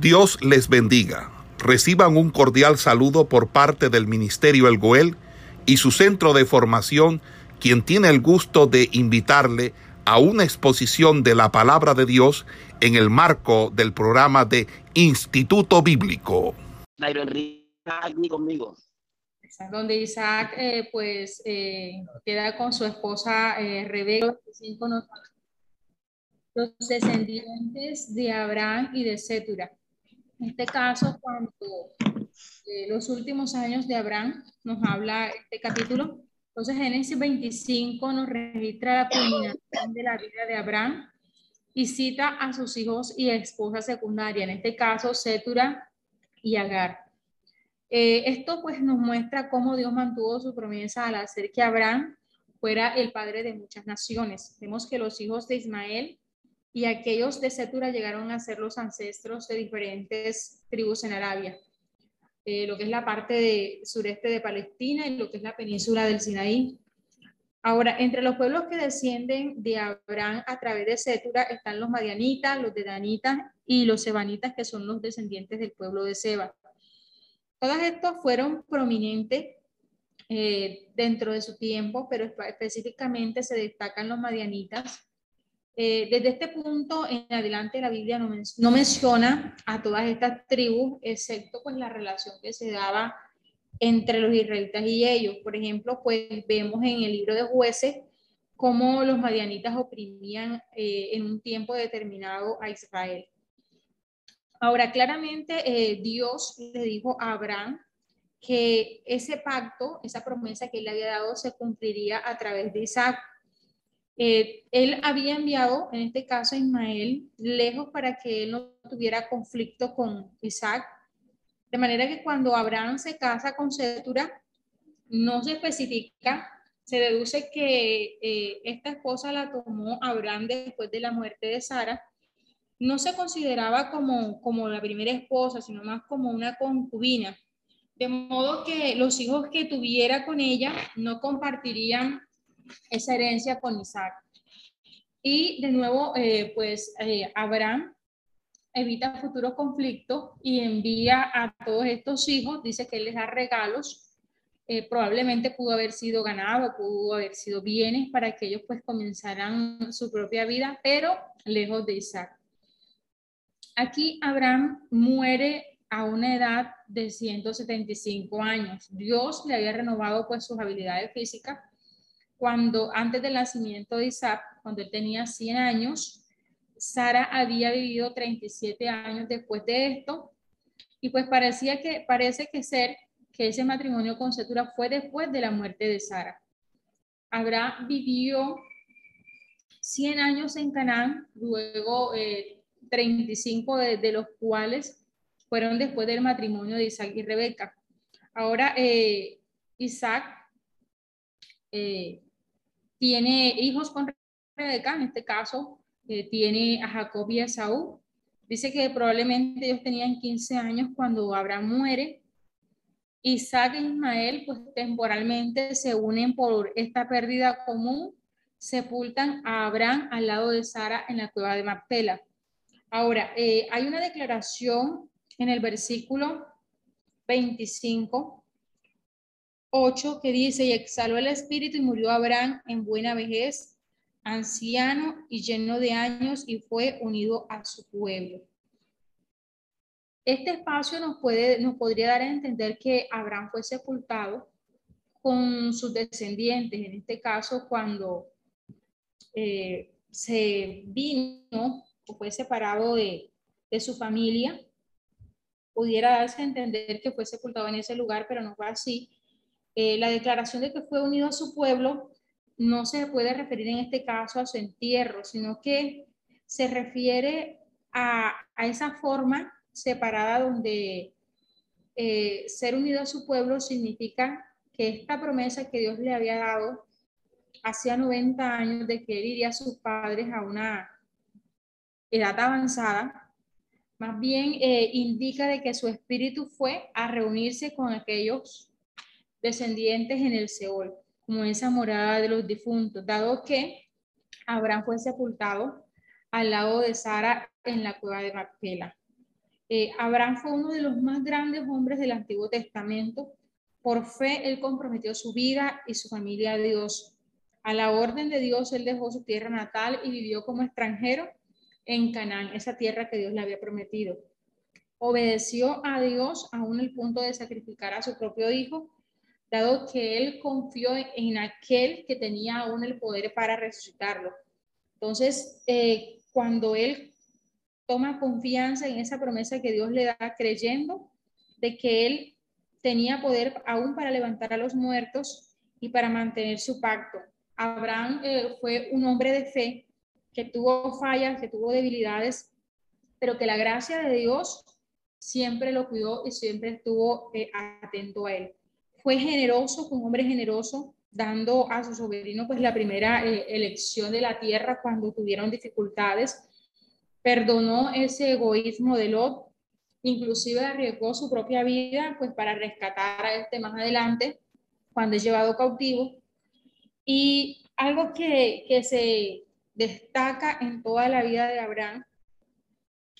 Dios les bendiga. Reciban un cordial saludo por parte del Ministerio El Goel y su centro de formación, quien tiene el gusto de invitarle a una exposición de la palabra de Dios en el marco del programa de Instituto Bíblico. aquí conmigo. Donde Isaac eh, pues eh, queda con su esposa eh, Rebeca, los descendientes de Abraham y de Setura. En este caso, cuando eh, los últimos años de Abraham nos habla este capítulo, entonces Génesis 25 nos registra la culminación de la vida de Abraham y cita a sus hijos y esposa secundaria, en este caso Setura y Agar. Eh, esto pues nos muestra cómo Dios mantuvo su promesa al hacer que Abraham fuera el padre de muchas naciones. Vemos que los hijos de Ismael y aquellos de Setura llegaron a ser los ancestros de diferentes tribus en Arabia, eh, lo que es la parte sureste de Palestina y lo que es la península del Sinaí. Ahora, entre los pueblos que descienden de Abraham a través de Setura están los madianitas, los de Danitas y los sebanitas, que son los descendientes del pueblo de Seba. Todos estos fueron prominentes eh, dentro de su tiempo, pero específicamente se destacan los madianitas, eh, desde este punto en adelante la Biblia no, no, menciona a todas estas tribus, excepto pues la relación que se daba entre los israelitas y ellos. Por ejemplo, pues vemos en el libro de jueces cómo los madianitas oprimían eh, en un tiempo determinado a Israel. Ahora, claramente eh, Dios le dijo a Abraham que ese pacto, esa promesa que él le había dado, se cumpliría a través de Isaac. Eh, él había enviado, en este caso a Ismael, lejos para que él no tuviera conflicto con Isaac. De manera que cuando Abraham se casa con Setura, no se especifica, se deduce que eh, esta esposa la tomó Abraham después de la muerte de Sara. No se consideraba como, como la primera esposa, sino más como una concubina. De modo que los hijos que tuviera con ella no compartirían esa herencia con Isaac. Y de nuevo, eh, pues eh, Abraham evita futuros conflictos y envía a todos estos hijos, dice que él les da regalos, eh, probablemente pudo haber sido ganado, pudo haber sido bienes para que ellos pues comenzaran su propia vida, pero lejos de Isaac. Aquí Abraham muere a una edad de 175 años. Dios le había renovado pues sus habilidades físicas cuando antes del nacimiento de Isaac, cuando él tenía 100 años, Sara había vivido 37 años después de esto, y pues parecía que, parece que ser que ese matrimonio con Setura fue después de la muerte de Sara. Abraham vivió 100 años en Canaán, luego 35 eh, de, los cuales fueron después del matrimonio de Isaac y Rebeca. Ahora, eh, Isaac eh, tiene hijos con Rebeca, en este caso eh, tiene a Jacob y a Saúl. Dice que probablemente ellos tenían 15 años cuando Abraham muere. Isaac e Ismael, pues temporalmente se unen por esta pérdida común, sepultan a Abraham al lado de Sara en la cueva de Macpela. Ahora, eh, hay una declaración en el versículo 25 8 que dice, y exhaló el espíritu y murió Abraham en buena vejez, anciano y lleno de años, y fue unido a su pueblo. Este espacio nos, puede, nos podría dar a entender que Abraham fue sepultado con sus descendientes, en este caso cuando eh, se vino o fue separado de, de su familia, pudiera darse a entender que fue sepultado en ese lugar, pero no fue así, eh, la declaración de que fue unido a su pueblo no se puede referir en este caso a su entierro, sino que se refiere a, esa forma separada donde eh, ser unido a su pueblo significa que esta promesa que Dios le había dado hacía 90 años de que él iría a sus padres a una edad avanzada, más bien eh, indica de que su espíritu fue a reunirse con aquellos descendientes en el Seol, como esa morada de los difuntos, dado que Abraham fue sepultado al lado de Sara en la cueva de Macpela. Eh, Abraham fue uno de los más grandes hombres del Antiguo Testamento. Por fe, él comprometió su vida y su familia a Dios. A la orden de Dios, él dejó su tierra natal y vivió como extranjero en Canaán, esa tierra que Dios le había prometido. Obedeció a Dios aún el punto de sacrificar a su propio hijo, dado que él confió en aquel que tenía aún el poder para resucitarlo. Entonces, eh, cuando él toma confianza en esa promesa que Dios le da, creyendo de que él tenía poder aún para levantar a los muertos y para mantener su pacto. Abraham eh, fue un hombre de fe que tuvo fallas, que tuvo debilidades, pero que la gracia de Dios siempre lo cuidó y siempre estuvo eh, atento a él. Fue generoso, fue un hombre generoso, dando a su sobrino pues la primera eh, elección de la tierra cuando tuvieron dificultades perdonó ese egoísmo de Lot, inclusive arriesgó su propia vida pues para rescatar a este más adelante cuando es llevado cautivo. Y algo que, que se destaca en toda la vida de Abraham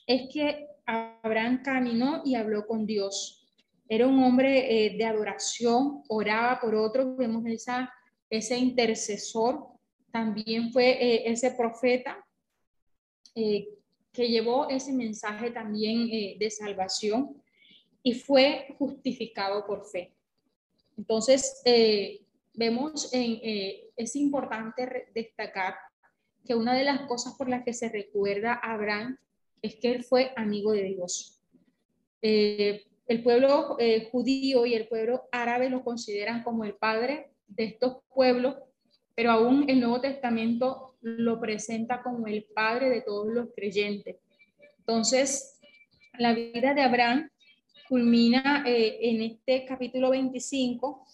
es que Abraham caminó y habló con Dios. Era un hombre eh, de adoración, oraba por otros, vemos esa, ese intercesor, también fue eh, ese profeta eh, que llevó ese mensaje también de salvación y fue justificado por fe. Entonces, vemos, en, es importante destacar que una de las cosas por las que se recuerda a Abraham es que él fue amigo de Dios. El pueblo judío y el pueblo árabe lo consideran como el padre de estos pueblos, pero aún el Nuevo Testamento lo presenta como el padre de todos los creyentes. Entonces, la vida de Abraham culmina eh, en este capítulo 25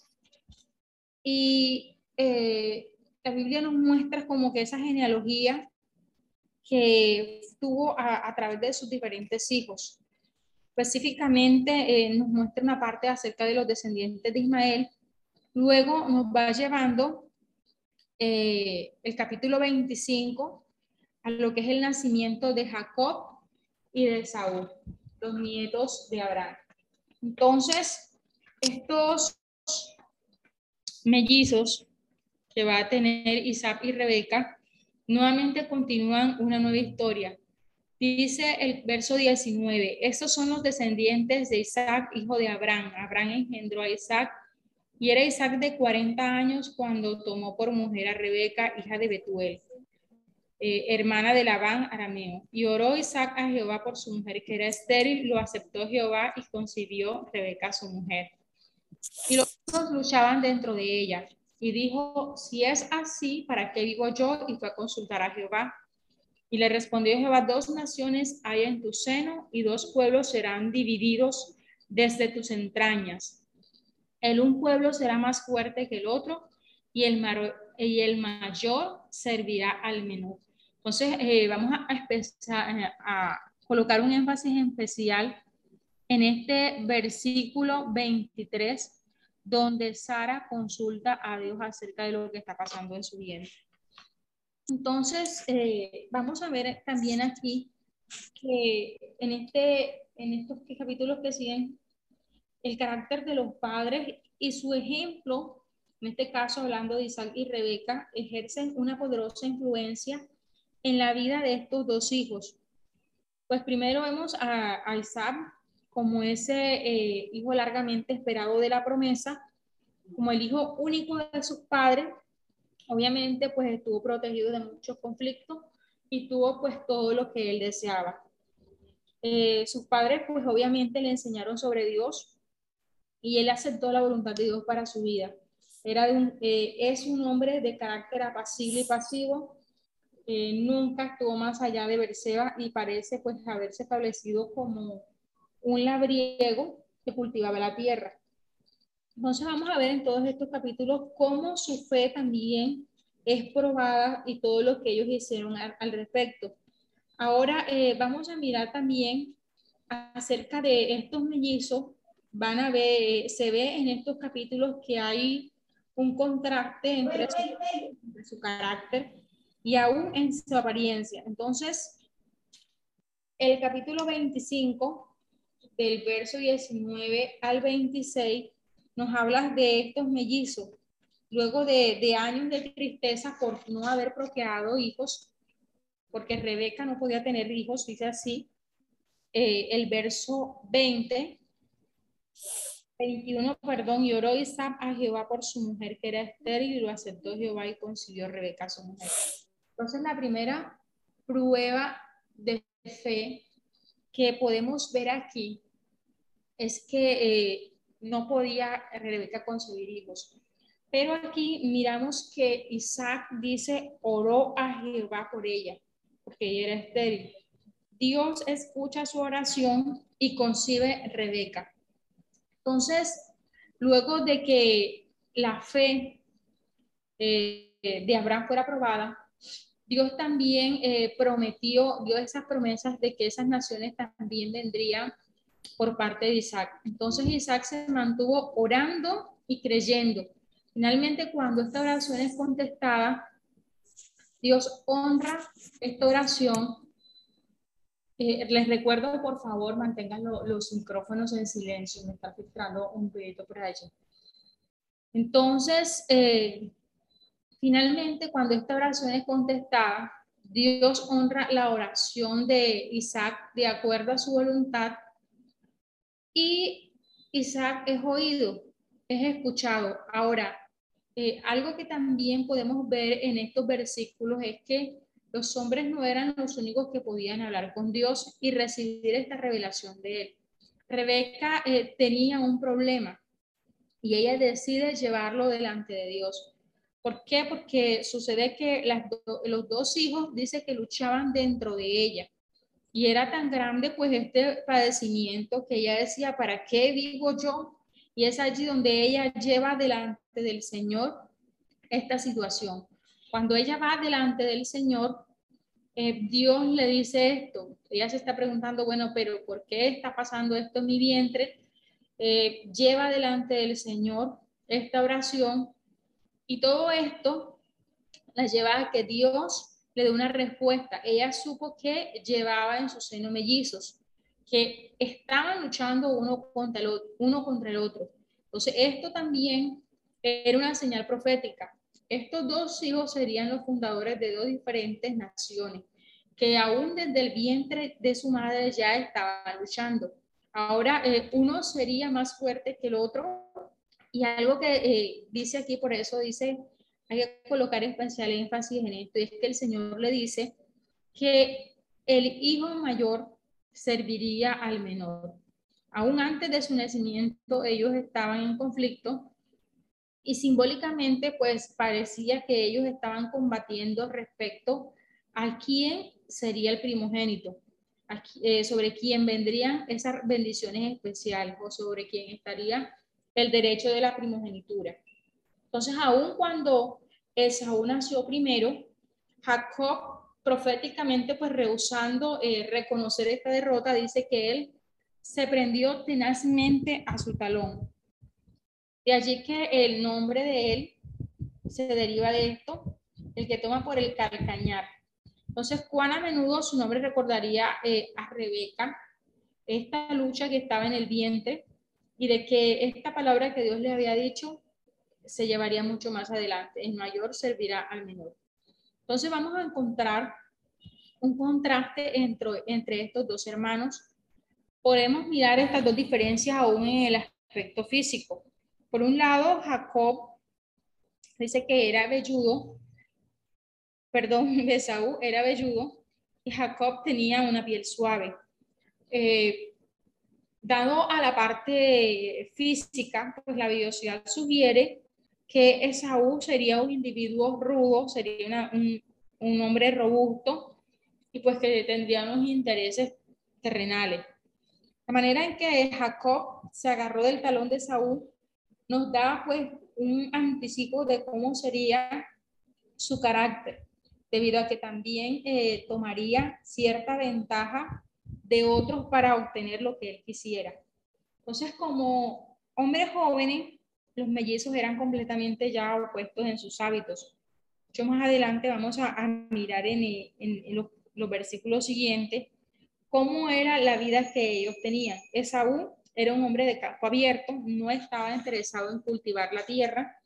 y eh, la Biblia nos muestra como que esa genealogía que tuvo a, través de sus diferentes hijos. Específicamente eh, nos muestra una parte acerca de los descendientes de Ismael. Luego nos va llevando eh, el capítulo 25 a lo que es el nacimiento de Jacob y de Saúl, los nietos de Abraham. Entonces, estos mellizos que va a tener Isaac y Rebeca, nuevamente continúan una nueva historia. Dice el verso 19, estos son los descendientes de Isaac, hijo de Abraham. Abraham engendró a Isaac y era Isaac de 40 años cuando tomó por mujer a Rebeca, hija de Betuel, eh, hermana de Labán arameo. Y oró Isaac a Jehová por su mujer, que era estéril, lo aceptó Jehová y concibió Rebeca su mujer. Y los dos luchaban dentro de ella. Y dijo, si es así, ¿para qué vivo yo? Y fue a consultar a Jehová. Y le respondió Jehová, dos naciones hay en tu seno y dos pueblos serán divididos desde tus entrañas el un pueblo será más fuerte que el otro y el, mayor servirá al menor. Entonces, eh, vamos a, eh, a colocar un énfasis especial en este versículo 23, donde Sara consulta a Dios acerca de lo que está pasando en su vida. Entonces, eh, vamos a ver también aquí que en, este, en estos capítulos que siguen el carácter de los padres y su ejemplo, en este caso hablando de Isaac y Rebeca, ejercen una poderosa influencia en la vida de estos dos hijos. Pues primero vemos a, Isaac como ese eh, hijo largamente esperado de la promesa, como el hijo único de sus padres, obviamente pues estuvo protegido de muchos conflictos y tuvo pues todo lo que él deseaba. Eh, sus padres pues obviamente le enseñaron sobre Dios, y él aceptó la voluntad de Dios para su vida. Era un, eh, es un hombre de carácter apacible y pasivo, eh, nunca estuvo más allá de Berseba y parece pues haberse establecido como un labriego que cultivaba la tierra. Entonces vamos a ver en todos estos capítulos cómo su fe también es probada y todo lo que ellos hicieron al, respecto. Ahora eh, vamos a mirar también acerca de estos mellizos van a ver, se ve en estos capítulos que hay un contraste entre su, carácter y aún en su apariencia. Entonces, el capítulo 25 del verso 19 al 26, nos habla de estos mellizos. Luego de, de años de tristeza por no haber procreado hijos, porque Rebeca no podía tener hijos, dice así, eh, el verso 20, 21, perdón, y oró Isaac a Jehová por su mujer que era estéril y lo aceptó Jehová y consiguió Rebeca su mujer. Entonces la primera prueba de fe que podemos ver aquí es que eh, no podía Rebeca concebir hijos. Pero aquí miramos que Isaac dice, oró a Jehová por ella, porque ella era estéril. Dios escucha su oración y concibe Rebeca. Entonces, luego de que la fe eh, de Abraham fuera aprobada, Dios también eh, prometió, dio esas promesas de que esas naciones también vendrían por parte de Isaac. Entonces Isaac se mantuvo orando y creyendo. Finalmente, cuando esta oración es contestada, Dios honra esta oración. Eh, les recuerdo, por favor, mantengan los micrófonos en silencio. Me está filtrando un poquito por allí. Entonces, eh, Finalmente, cuando esta oración es contestada, Dios honra la oración de Isaac de acuerdo a su voluntad y Isaac es oído, es escuchado. Ahora, eh, algo que también podemos ver en estos versículos es que los hombres no eran los únicos que podían hablar con Dios y recibir esta revelación de él. Rebeca eh, tenía un problema y ella decide llevarlo delante de Dios. ¿Por qué? Porque sucede que los dos hijos dice que luchaban dentro de ella. Y era tan grande pues este padecimiento que ella decía, ¿para qué vivo yo? Y es allí donde ella lleva delante del Señor esta situación. Cuando ella va delante del Señor, eh, Dios le dice esto. Ella se está preguntando, bueno, pero ¿por qué está pasando esto en mi vientre? Eh, lleva delante del Señor esta oración y todo esto la lleva a que Dios le dé una respuesta. Ella supo que llevaba en su seno mellizos, que estaban luchando uno contra el otro. Uno. Entonces, esto también era una señal profética. Estos dos hijos serían los fundadores de dos diferentes naciones, que aún desde el vientre de su madre ya estaban luchando. Ahora, eh, uno sería más fuerte que el otro y algo que eh, dice aquí, por eso dice, hay que colocar especial énfasis en esto, y es que el Señor le dice que el hijo mayor serviría al menor. Aún antes de su nacimiento, ellos estaban en conflicto y simbólicamente, pues parecía que ellos estaban combatiendo respecto a quién sería el primogénito, eh, sobre quién vendrían esas bendiciones especiales o sobre quién estaría el derecho de la primogenitura. Entonces, aun cuando Esaú nació primero, Jacob proféticamente, pues rehusando eh, reconocer esta derrota, dice que él se prendió tenazmente a su talón. De allí que el nombre de él se deriva de esto, el que toma por el calcañar. Entonces, cuán a menudo su nombre recordaría eh, a Rebeca, esta lucha que estaba en el vientre y de que esta palabra que Dios le había dicho se llevaría mucho más adelante. El mayor servirá al menor. Entonces vamos a encontrar un contraste entre, entre estos dos hermanos. Podemos mirar estas dos diferencias aún en el aspecto físico. Por un lado, Jacob dice que era velludo, perdón, Esaú era velludo y Jacob tenía una piel suave. Eh, Dado a la parte física, pues la biosidad sugiere que Esaú sería un individuo rudo, sería un, hombre robusto y pues que tendría unos intereses terrenales. La manera en que Jacob se agarró del talón de Saúl nos da pues un anticipo de cómo sería su carácter, debido a que también eh, tomaría cierta ventaja de otros para obtener lo que él quisiera. Entonces, como hombres jóvenes, los mellizos eran completamente ya opuestos en sus hábitos. Mucho más adelante vamos a, mirar en, los, versículos siguientes cómo era la vida que ellos tenían. Esaú era un hombre de campo abierto, no estaba interesado en cultivar la tierra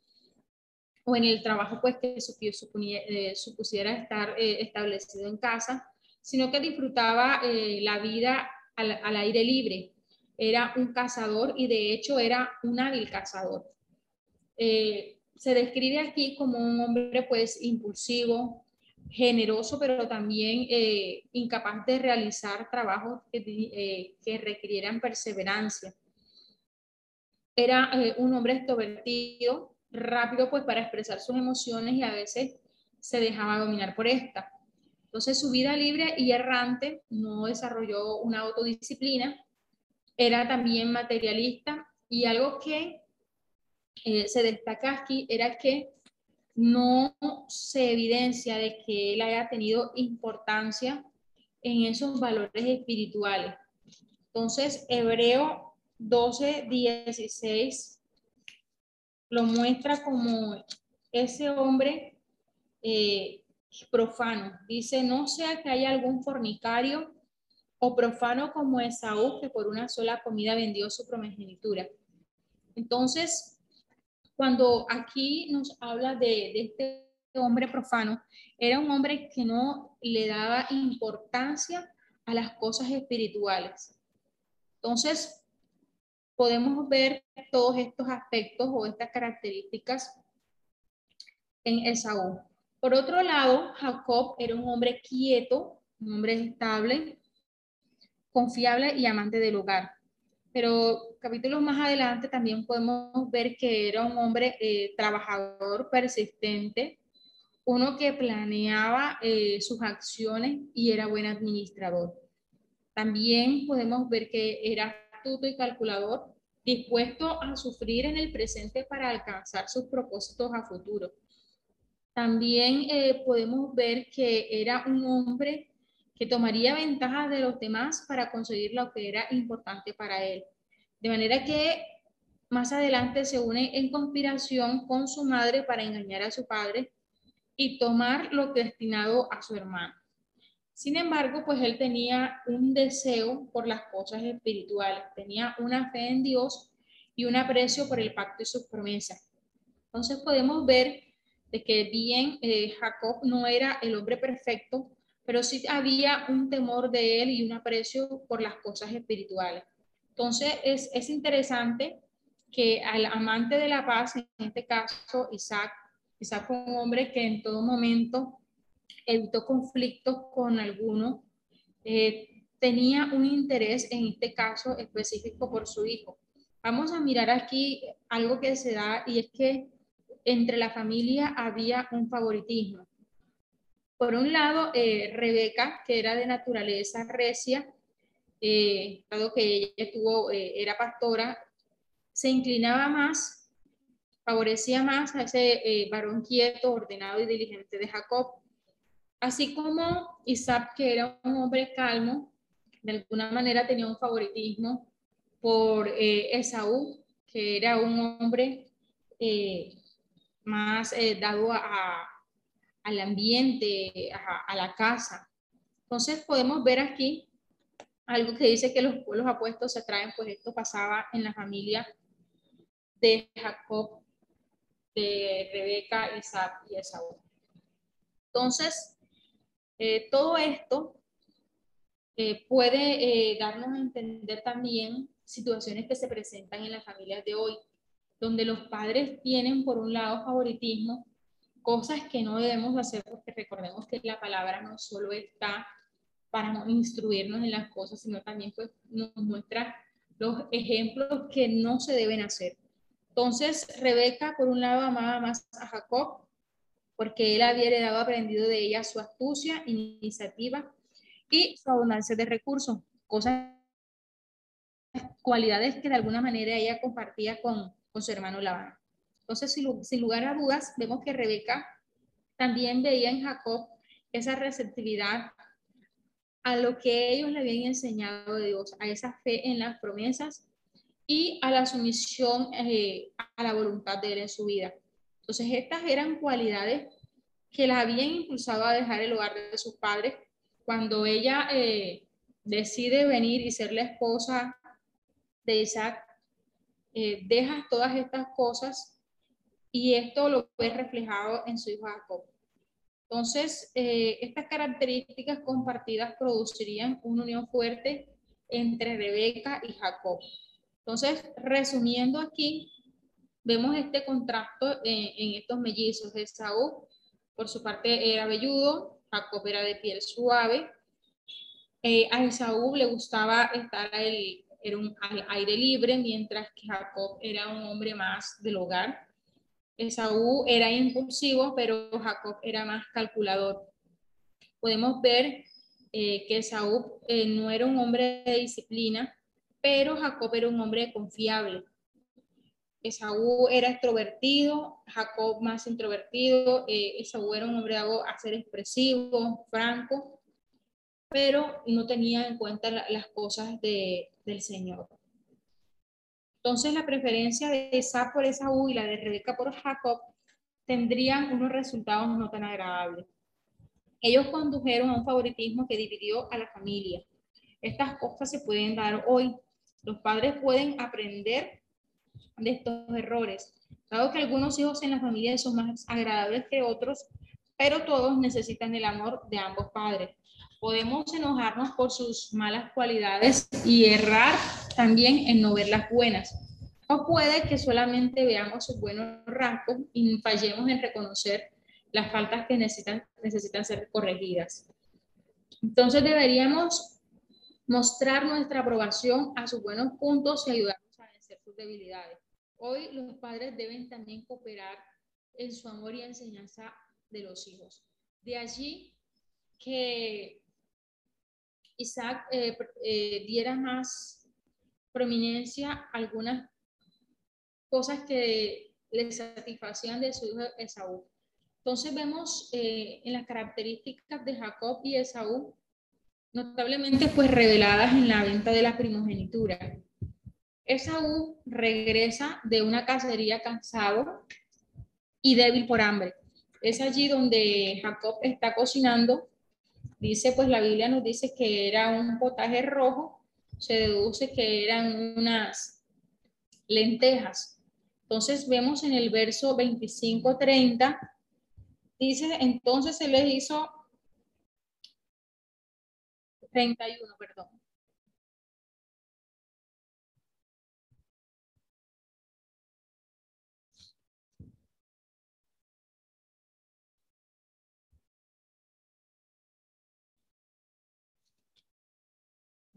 o en el trabajo pues que eh, supusiera estar eh, establecido en casa, sino que disfrutaba eh, la vida al, aire libre. Era un cazador y de hecho era un hábil cazador. Se describe aquí como un hombre pues impulsivo, generoso, pero también incapaz de realizar trabajos que, que requirieran perseverancia. Era un hombre extrovertido, rápido pues para expresar sus emociones y a veces se dejaba dominar por esta. Entonces su vida libre y errante no desarrolló una autodisciplina, era también materialista y algo que se destaca aquí era que no se evidencia de que él haya tenido importancia en esos valores espirituales. Entonces, Hebreo 12, 16 lo muestra como ese hombre eh, profano. Dice, no sea que haya algún fornicario o profano como Esaú, que por una sola comida vendió su promegenitura. Entonces, cuando aquí nos habla de, este hombre profano, era un hombre que no le daba importancia a las cosas espirituales. Entonces, podemos ver todos estos aspectos o estas características en Esaú. Por otro lado, Jacob era un hombre quieto, un hombre estable, confiable y amante del hogar. Pero capítulos más adelante también podemos ver que era un hombre eh, trabajador, persistente, uno que planeaba eh, sus acciones y era buen administrador. También podemos ver que era y calculador, dispuesto a sufrir en el presente para alcanzar sus propósitos a futuro. También eh, podemos ver que era un hombre que tomaría ventaja de los demás para conseguir lo que era importante para él. De manera que más adelante se une en conspiración con su madre para engañar a su padre y tomar lo destinado a su hermano. Sin embargo, pues él tenía un deseo por las cosas espirituales, tenía una fe en Dios y un aprecio por el pacto y sus promesas. Entonces podemos ver de que bien eh, Jacob no era el hombre perfecto, pero sí había un temor de él y un aprecio por las cosas espirituales. Entonces es, es interesante que al amante de la paz, en este caso Isaac, Isaac fue un hombre que en todo momento evitó conflictos con alguno, eh, tenía un interés en este caso específico por su hijo. Vamos a mirar aquí algo que se da y es que entre la familia había un favoritismo. Por un lado, eh, Rebeca, que era de naturaleza recia, eh, dado que ella tuvo, era pastora, se inclinaba más, favorecía más a ese varón quieto, ordenado y diligente de Jacob. Así como Isaac, que era un hombre calmo, de alguna manera tenía un favoritismo por eh, Esaú, que era un hombre eh, más eh, dado a, al ambiente, a, la casa. Entonces podemos ver aquí algo que dice que los pueblos apuestos se traen, pues esto pasaba en la familia de Jacob, de Rebeca, Isaac y Esaú. Entonces, eh, todo esto eh, puede eh, darnos a entender también situaciones que se presentan en las familias de hoy, donde los padres tienen por un lado favoritismo, cosas que no debemos hacer porque recordemos que la palabra no solo está para instruirnos en las cosas, sino también pues, nos muestra los ejemplos que no se deben hacer. Entonces, Rebeca, por un lado, amaba más a Jacob porque él había heredado aprendido de ella su astucia, iniciativa y su abundancia de recursos, cosas, cualidades que de alguna manera ella compartía con, con su hermano Labán. Entonces, sin, lugar a dudas, vemos que Rebeca también veía en Jacob esa receptividad a lo que ellos le habían enseñado de Dios, a esa fe en las promesas y a la sumisión eh, a la voluntad de él en su vida. Entonces, estas eran cualidades que la habían impulsado a dejar el hogar de sus padres cuando ella eh, decide venir y ser la esposa de Isaac, eh, deja todas estas cosas y esto lo ves reflejado en su hijo Jacob. Entonces, eh, estas características compartidas producirían una unión fuerte entre Rebeca y Jacob. Entonces, resumiendo aquí, vemos este contrasto en, estos mellizos. Esaú, por su parte, era velludo, Jacob era de piel suave. Eh, a Esaú le gustaba estar un, al aire libre, mientras que Jacob era un hombre más del hogar. Esaú era impulsivo, pero Jacob era más calculador. Podemos ver eh, que Esaú eh, no era un hombre de disciplina, pero Jacob era un hombre confiable. Esaú era extrovertido, Jacob más introvertido, eh, Esaú era un hombre a ser expresivo, franco, pero no tenía en cuenta las cosas de, del Señor. Entonces la preferencia de Esa por Esaú y la de Rebeca por Jacob tendrían unos resultados no tan agradables. Ellos condujeron a un favoritismo que dividió a la familia. Estas cosas se pueden dar hoy. Los padres pueden aprender de estos errores. Dado que algunos hijos en la familia son más agradables que otros, pero todos necesitan el amor de ambos padres. Podemos enojarnos por sus malas cualidades y errar también en no ver las buenas. O puede que solamente veamos sus buenos rasgos y fallemos en reconocer las faltas que necesitan, necesitan ser corregidas. Entonces deberíamos mostrar nuestra aprobación a sus buenos puntos y ayudarnos a vencer sus debilidades. Hoy los padres deben también cooperar en su amor y enseñanza de los hijos. De allí que Isaac eh, eh, diera más prominencia algunas cosas que le satisfacían de su hijo Esaú. Entonces vemos eh, en las características de Jacob y Esaú, notablemente pues reveladas en la venta de la primogenitura. Esaú regresa de una cacería cansado y débil por hambre. Es allí donde Jacob está cocinando. Dice, pues la Biblia nos dice que era un potaje rojo. Se deduce que eran unas lentejas. Entonces vemos en el verso 25-30, dice, entonces se les hizo 31, perdón.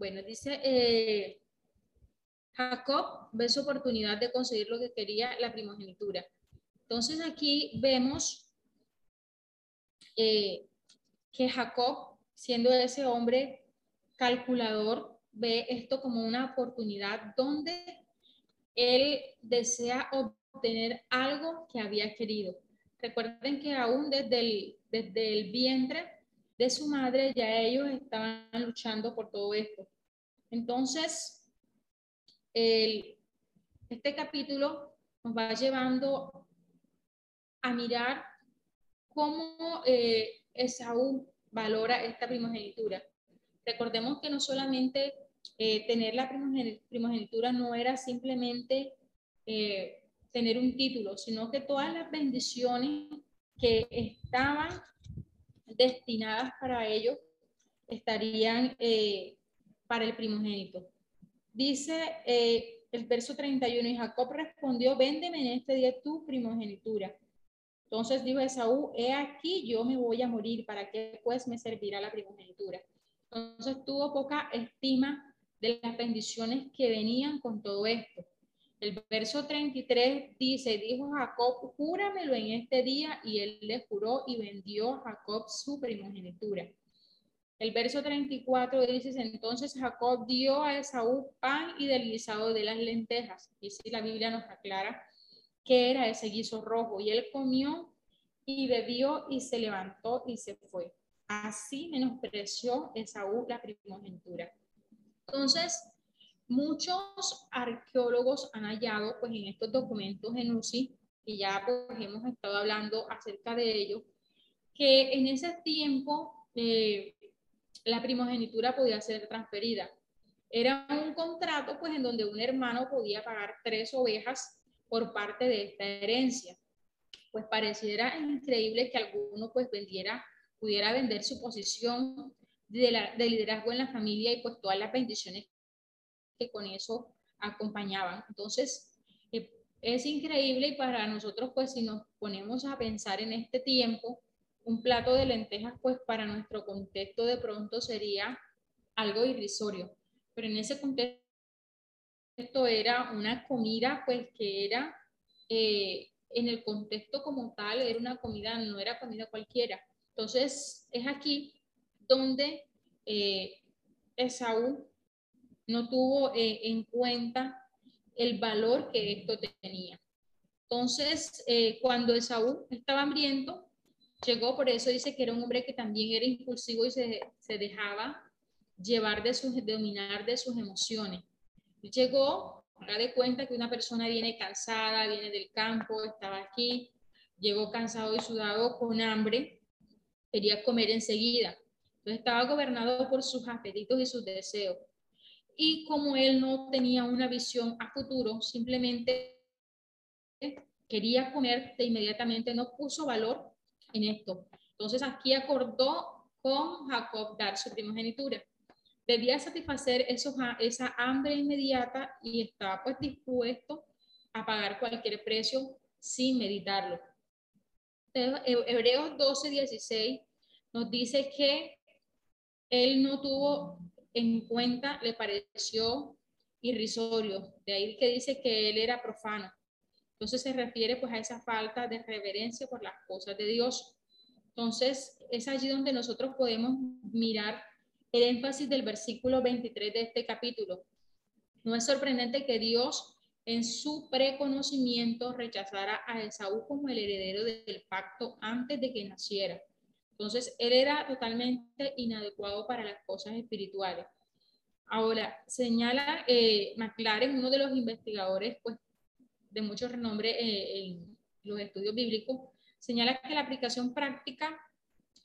Bueno, dice, eh, Jacob ve su oportunidad de conseguir lo que quería, la primogenitura. Entonces aquí vemos eh, que Jacob, siendo ese hombre calculador, ve esto como una oportunidad donde él desea obtener algo que había querido. Recuerden que aún desde el, desde el vientre de su madre, ya ellos estaban luchando por todo esto. Entonces, este capítulo nos va llevando a mirar cómo eh, Esaú valora esta primogenitura. Recordemos que no solamente eh, tener la primogenitura no era simplemente eh, tener un título, sino que todas las bendiciones que estaban destinadas para ellos estarían eh, para el primogénito. Dice eh, el verso 31, y Jacob respondió, véndeme en este día tu primogenitura. Entonces dijo Esaú, he aquí yo me voy a morir, ¿para qué pues me servirá la primogenitura? Entonces tuvo poca estima de las bendiciones que venían con todo esto. El verso 33 dice, dijo Jacob, júramelo en este día, y él le juró y vendió a Jacob su primogenitura. El verso 34 dice, entonces Jacob dio a Esaú pan y del guisado de las lentejas. Y si la Biblia nos aclara que era ese guiso rojo. Y él comió y bebió y se levantó y se fue. Así menospreció Esaú la primogenitura. Entonces, Muchos arqueólogos han hallado pues, en estos documentos en UCI, y ya pues, hemos estado hablando acerca de ello, que en ese tiempo eh, la primogenitura podía ser transferida. Era un contrato pues en donde un hermano podía pagar tres ovejas por parte de esta herencia. Pues pareciera increíble que alguno pues vendiera, pudiera vender su posición de, de liderazgo en la familia y pues todas las bendiciones con eso acompañaban. Entonces, eh, es increíble y para nosotros pues si nos ponemos a pensar en este tiempo, un plato de lentejas, pues para nuestro contexto de pronto sería algo irrisorio, pero en ese contexto era una comida, pues que era, eh, en el contexto como tal, era una comida, no era comida cualquiera. Entonces, es aquí donde eh, Esaú no tuvo eh, en cuenta el valor que esto tenía. Entonces, cuando Esaú estaba hambriento, llegó, por eso dice que era un hombre que también era impulsivo y se, se dejaba llevar de sus, dominar de sus emociones. Llegó, haga de cuenta que una persona viene cansada, viene del campo, estaba aquí, llegó cansado y sudado con hambre, quería comer enseguida. Entonces estaba gobernado por sus apetitos y sus deseos. Y como él no tenía una visión a futuro, simplemente quería comer de inmediatamente, no puso valor en esto. Entonces aquí acordó con Jacob dar su primogenitura. Debía satisfacer esos, esa hambre inmediata y estaba pues dispuesto a pagar cualquier precio sin meditarlo. Hebreos 12, 16 nos dice que él no tuvo en cuenta, le pareció irrisorio. De ahí que dice que él era profano. Entonces se refiere pues a esa falta de reverencia por las cosas de Dios. Entonces es allí donde nosotros podemos mirar el énfasis del versículo 23 de este capítulo. No es sorprendente que Dios en su preconocimiento rechazara a Esaú como el heredero del pacto antes de que naciera. Entonces, él era totalmente inadecuado para las cosas espirituales. Ahora, señala eh, McLaren, uno de los investigadores pues, de mucho renombre eh, en los estudios bíblicos, señala que la aplicación práctica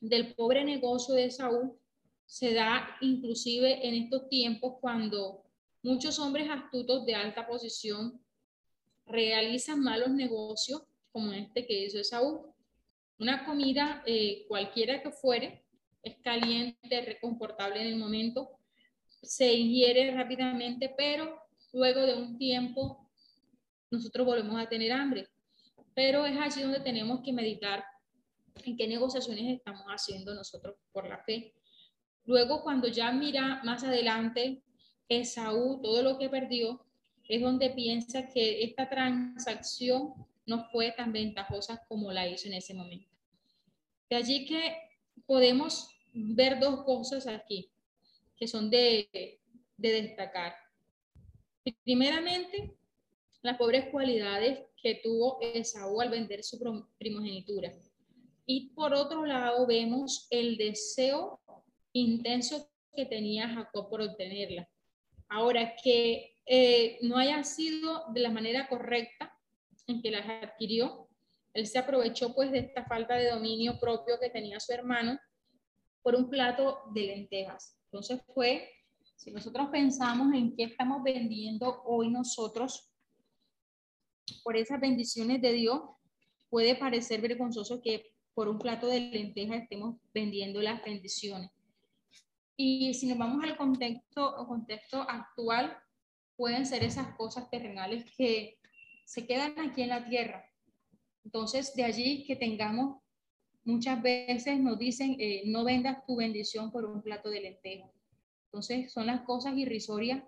del pobre negocio de Saúl se da inclusive en estos tiempos cuando muchos hombres astutos de alta posición realizan malos negocios como este que hizo Saúl. Una comida eh, cualquiera que fuere es caliente, reconfortable en el momento, se ingiere rápidamente, pero luego de un tiempo nosotros volvemos a tener hambre. Pero es allí donde tenemos que meditar en qué negociaciones estamos haciendo nosotros por la fe. Luego, cuando ya mira más adelante Esaú, todo lo que perdió, es donde piensa que esta transacción no fue tan ventajosa como la hizo en ese momento. De allí que podemos ver dos cosas aquí que son de, de destacar. Primeramente, las pobres cualidades que tuvo Esaú al vender su primogenitura. Y por otro lado, vemos el deseo intenso que tenía Jacob por obtenerla. Ahora, que eh, no haya sido de la manera correcta en que las adquirió, él se aprovechó pues de esta falta de dominio propio que tenía su hermano por un plato de lentejas. Entonces fue, si nosotros pensamos en qué estamos vendiendo hoy nosotros, por esas bendiciones de Dios, puede parecer vergonzoso que por un plato de lentejas estemos vendiendo las bendiciones. Y si nos vamos al contexto, contexto actual, pueden ser esas cosas terrenales que se quedan aquí en la tierra. Entonces, de allí que tengamos, muchas veces nos dicen, eh, no vendas tu bendición por un plato de lentejas. Entonces, son las cosas irrisorias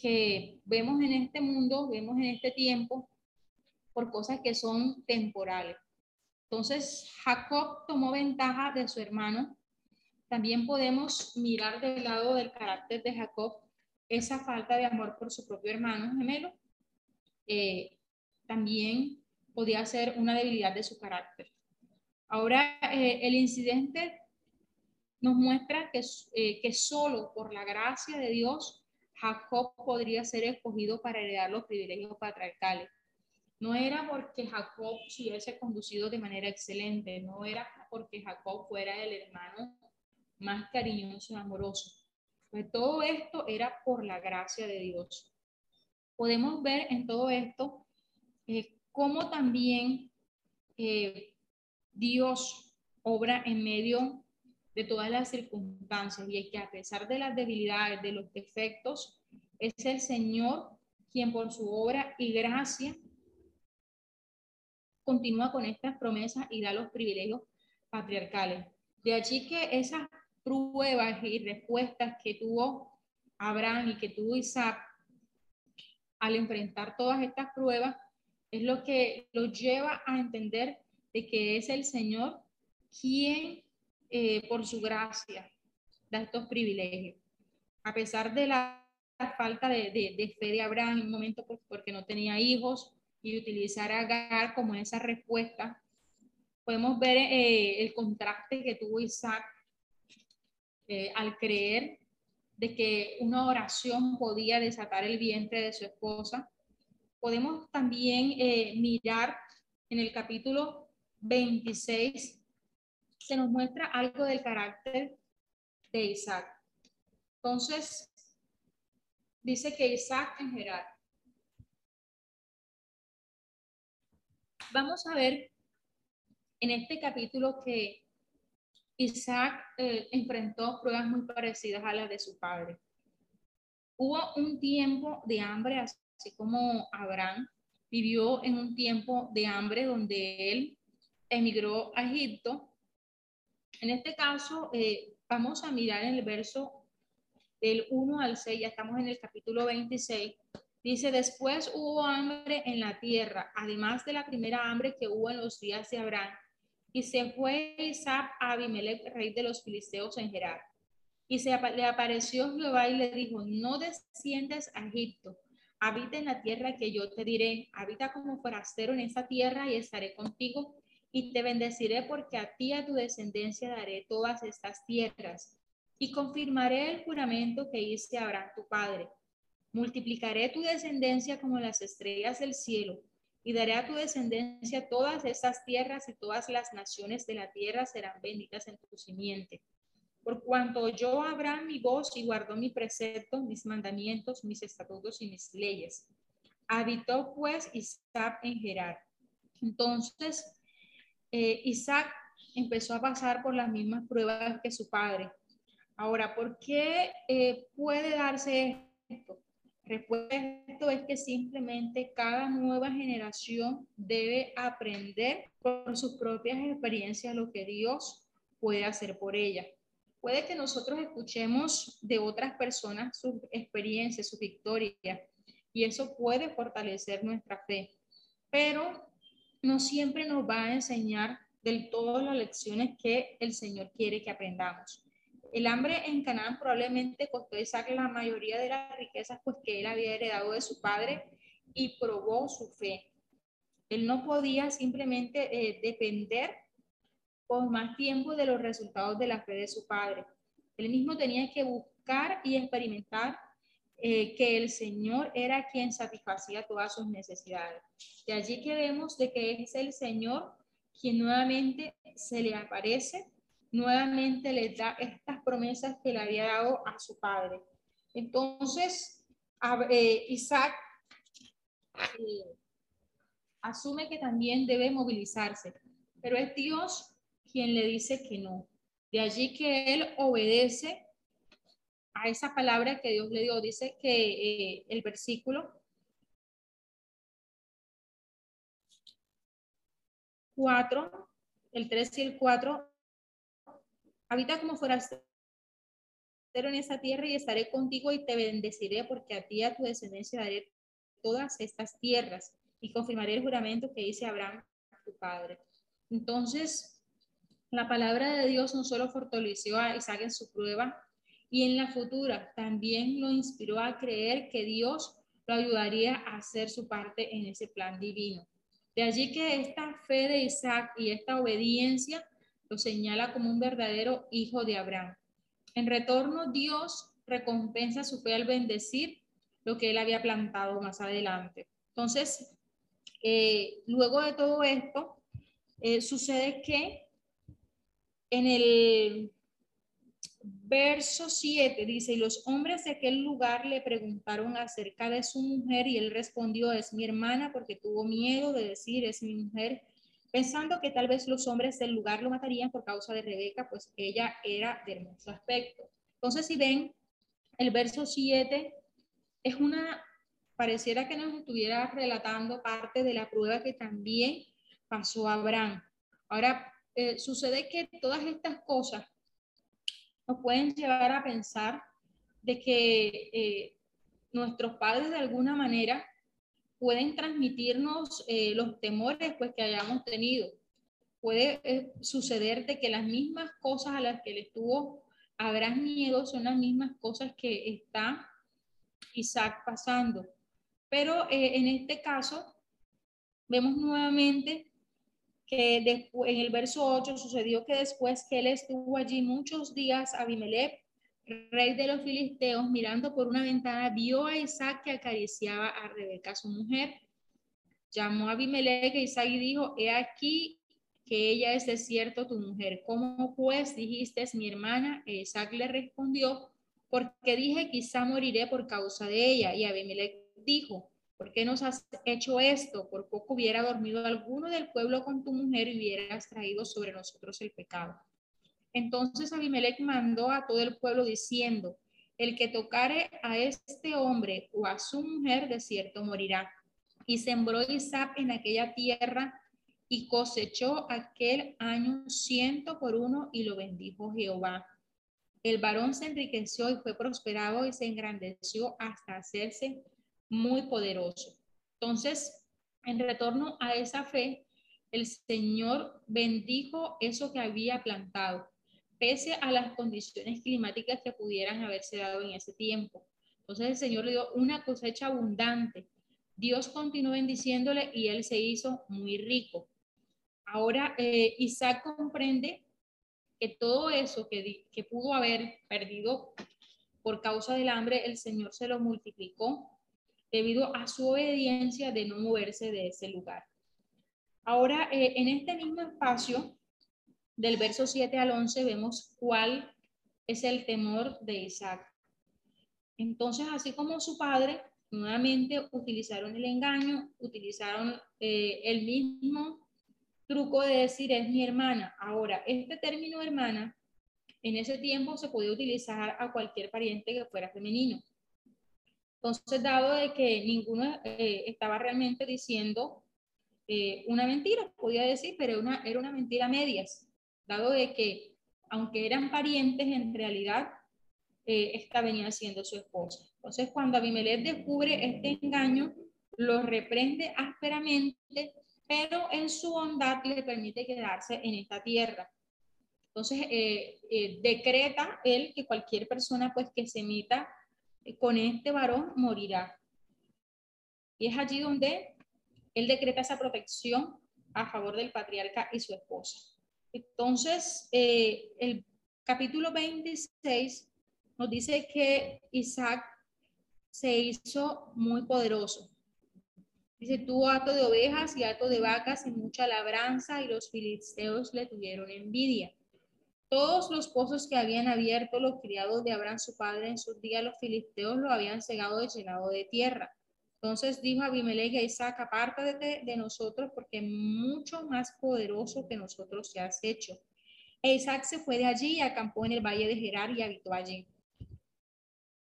que vemos en este mundo, vemos en este tiempo, por cosas que son temporales. Entonces, Jacob tomó ventaja de su hermano. También podemos mirar del lado del carácter de Jacob esa falta de amor por su propio hermano gemelo. Eh, también podía ser una debilidad de su carácter. Ahora, eh, el incidente nos muestra que, eh, que solo por la gracia de Dios, Jacob podría ser escogido para heredar los privilegios patriarcales. No era porque Jacob se hubiese conducido de manera excelente, no era porque Jacob fuera el hermano más cariñoso y amoroso. Pues todo esto era por la gracia de Dios. Podemos ver en todo esto eh, cómo también eh, Dios obra en medio de todas las circunstancias y es que a pesar de las debilidades, de los defectos, es el Señor quien por su obra y gracia continúa con estas promesas y da los privilegios patriarcales. De allí que esas pruebas y respuestas que tuvo Abraham y que tuvo Isaac al enfrentar todas estas pruebas es lo que los lleva a entender de que es el Señor quien eh, por su gracia da estos privilegios. A pesar de la falta de, de, fe de Abraham en un momento porque no tenía hijos y utilizar a Agar como esa respuesta, podemos ver eh, el contraste que tuvo Isaac eh, al creer de que una oración podía desatar el vientre de su esposa. Podemos también eh, mirar en el capítulo 26, se nos muestra algo del carácter de Isaac. Entonces, dice que Isaac en Gerar. Vamos a ver en este capítulo que Isaac eh, enfrentó pruebas muy parecidas a las de su padre. Hubo un tiempo de hambre, así como Abraham vivió en un tiempo de hambre donde él emigró a Egipto. En este caso, eh, vamos a mirar en el verso del 1 al 6, ya estamos en el capítulo 26. Dice, después hubo hambre en la tierra, además de la primera hambre que hubo en los días de Abraham y se fue Isaac a Abimelech, rey de los filisteos en Gerar. Y se le apareció Jehová y le dijo, no desciendes a Egipto, habita en la tierra que yo te diré, habita como forastero en esta tierra y estaré contigo y te bendeciré porque a ti y a tu descendencia daré todas estas tierras. Y confirmaré el juramento que hice a Abraham tu padre. Multiplicaré tu descendencia como las estrellas del cielo y daré a tu descendencia todas estas tierras y todas las naciones de la tierra serán benditas en tu simiente. Por cuanto yo Abraham mi voz y guardó mi precepto, mis mandamientos, mis estatutos y mis leyes. Habitó pues Isaac en Gerar. Entonces, eh, Isaac empezó a pasar por las mismas pruebas que su padre. Ahora, ¿por qué eh, puede darse esto? Repuesto es que simplemente cada nueva generación debe aprender por sus propias experiencias lo que Dios puede hacer por ella. Puede que nosotros escuchemos de otras personas sus experiencias, su victoria, y eso puede fortalecer nuestra fe, pero no siempre nos va a enseñar del todo las lecciones que el Señor quiere que aprendamos. El hambre en Canaán probablemente costó Isaac la mayoría de las riquezas pues que él había heredado de su padre y probó su fe. Él no podía simplemente eh, depender por más tiempo de los resultados de la fe de su padre. Él mismo tenía que buscar y experimentar eh, que el Señor era quien satisfacía todas sus necesidades. De allí que vemos de que es el Señor quien nuevamente se le aparece nuevamente le da estas promesas que le había dado a su padre. Entonces, eh, Isaac eh, asume que también debe movilizarse, pero es Dios quien le dice que no. De allí que él obedece a esa palabra que Dios le dio. Dice que eh, el versículo 4, el 3 y el 4 Habita como forastero en esa tierra y estaré contigo y te bendeciré porque a ti y a tu descendencia daré todas estas tierras y confirmaré el juramento que hice Abraham, tu padre. Entonces, la palabra de Dios no solo fortaleció a Isaac en su prueba y en la futura, también lo inspiró a creer que Dios lo ayudaría a hacer su parte en ese plan divino. De allí que esta fe de Isaac y esta obediencia lo señala como un verdadero hijo de Abraham. En retorno, Dios recompensa su fe al bendecir lo que él había plantado más adelante. Entonces, eh, luego de todo esto, eh, sucede que en el Verso 7 dice, y los hombres de aquel lugar le preguntaron acerca de su mujer y él respondió, es mi hermana porque tuvo miedo de decir, es mi mujer, pensando que tal vez los hombres del lugar lo matarían por causa de Rebeca, pues ella era de hermoso aspecto. Entonces, si ven, el verso 7 es una, pareciera que nos estuviera relatando parte de la prueba que también pasó a Abraham. Ahora, eh, sucede que todas estas cosas nos pueden llevar a pensar de que eh, nuestros padres de alguna manera pueden transmitirnos eh, los temores pues, que hayamos tenido. Puede eh, suceder de que las mismas cosas a las que le estuvo Abraham miedo son las mismas cosas que está Isaac pasando. Pero en este caso, vemos nuevamente que después, en el verso 8 sucedió que después que él estuvo allí muchos días, Abimelech rey de los filisteos, mirando por una ventana, vio a Isaac que acariciaba a Rebeca, su mujer. Llamó a Abimelech e Isaac y dijo, he aquí que ella es de cierto tu mujer. ¿Cómo pues dijiste es mi hermana? E Isaac le respondió, porque dije quizá moriré por causa de ella. Y Abimelech dijo, ¿por qué nos has hecho esto? Por poco hubiera dormido alguno del pueblo con tu mujer y hubieras traído sobre nosotros el pecado. Entonces Abimelech mandó a todo el pueblo diciendo, el que tocare a este hombre o a su mujer, de cierto morirá. Y sembró Isaac en aquella tierra y cosechó aquel año ciento por uno y lo bendijo Jehová. El varón se enriqueció y fue prosperado y se engrandeció hasta hacerse muy poderoso. Entonces, en retorno a esa fe, el Señor bendijo eso que había plantado pese a las condiciones climáticas que pudieran haberse dado en ese tiempo. Entonces el Señor le dio una cosecha abundante. Dios continuó bendiciéndole y él se hizo muy rico. Ahora eh, Isaac comprende que todo eso que, que pudo haber perdido por causa del hambre, el Señor se lo multiplicó debido a su obediencia de no moverse de ese lugar. Ahora, eh, en este mismo espacio, del verso 7 al 11 vemos cuál es el temor de Isaac. Entonces, así como su padre, nuevamente utilizaron el engaño, utilizaron eh, el mismo truco de decir es mi hermana. Ahora, este término hermana, en ese tiempo se podía utilizar a cualquier pariente que fuera femenino. Entonces, dado de que ninguno eh, estaba realmente diciendo eh, una mentira, podía decir, pero una, era una mentira a medias dado de que, aunque eran parientes, en realidad eh, esta venía siendo su esposa. Entonces, cuando Abimelech descubre este engaño, lo reprende ásperamente, pero en su bondad le permite quedarse en esta tierra. Entonces, eh, decreta él que cualquier persona pues que se meta con este varón morirá. Y es allí donde él decreta esa protección a favor del patriarca y su esposa. Entonces, eh, el capítulo 26 nos dice que Isaac se hizo muy poderoso. Dice, tuvo hato de ovejas y hato de vacas y mucha labranza y los filisteos le tuvieron envidia. Todos los pozos que habían abierto los criados de Abraham su padre en sus días, los filisteos lo habían cegado y llenado de tierra. Entonces dijo Abimelech a Isaac, apártate de nosotros porque mucho más poderoso que nosotros se has hecho. E Isaac se fue de allí y acampó en el valle de Gerar y habitó allí.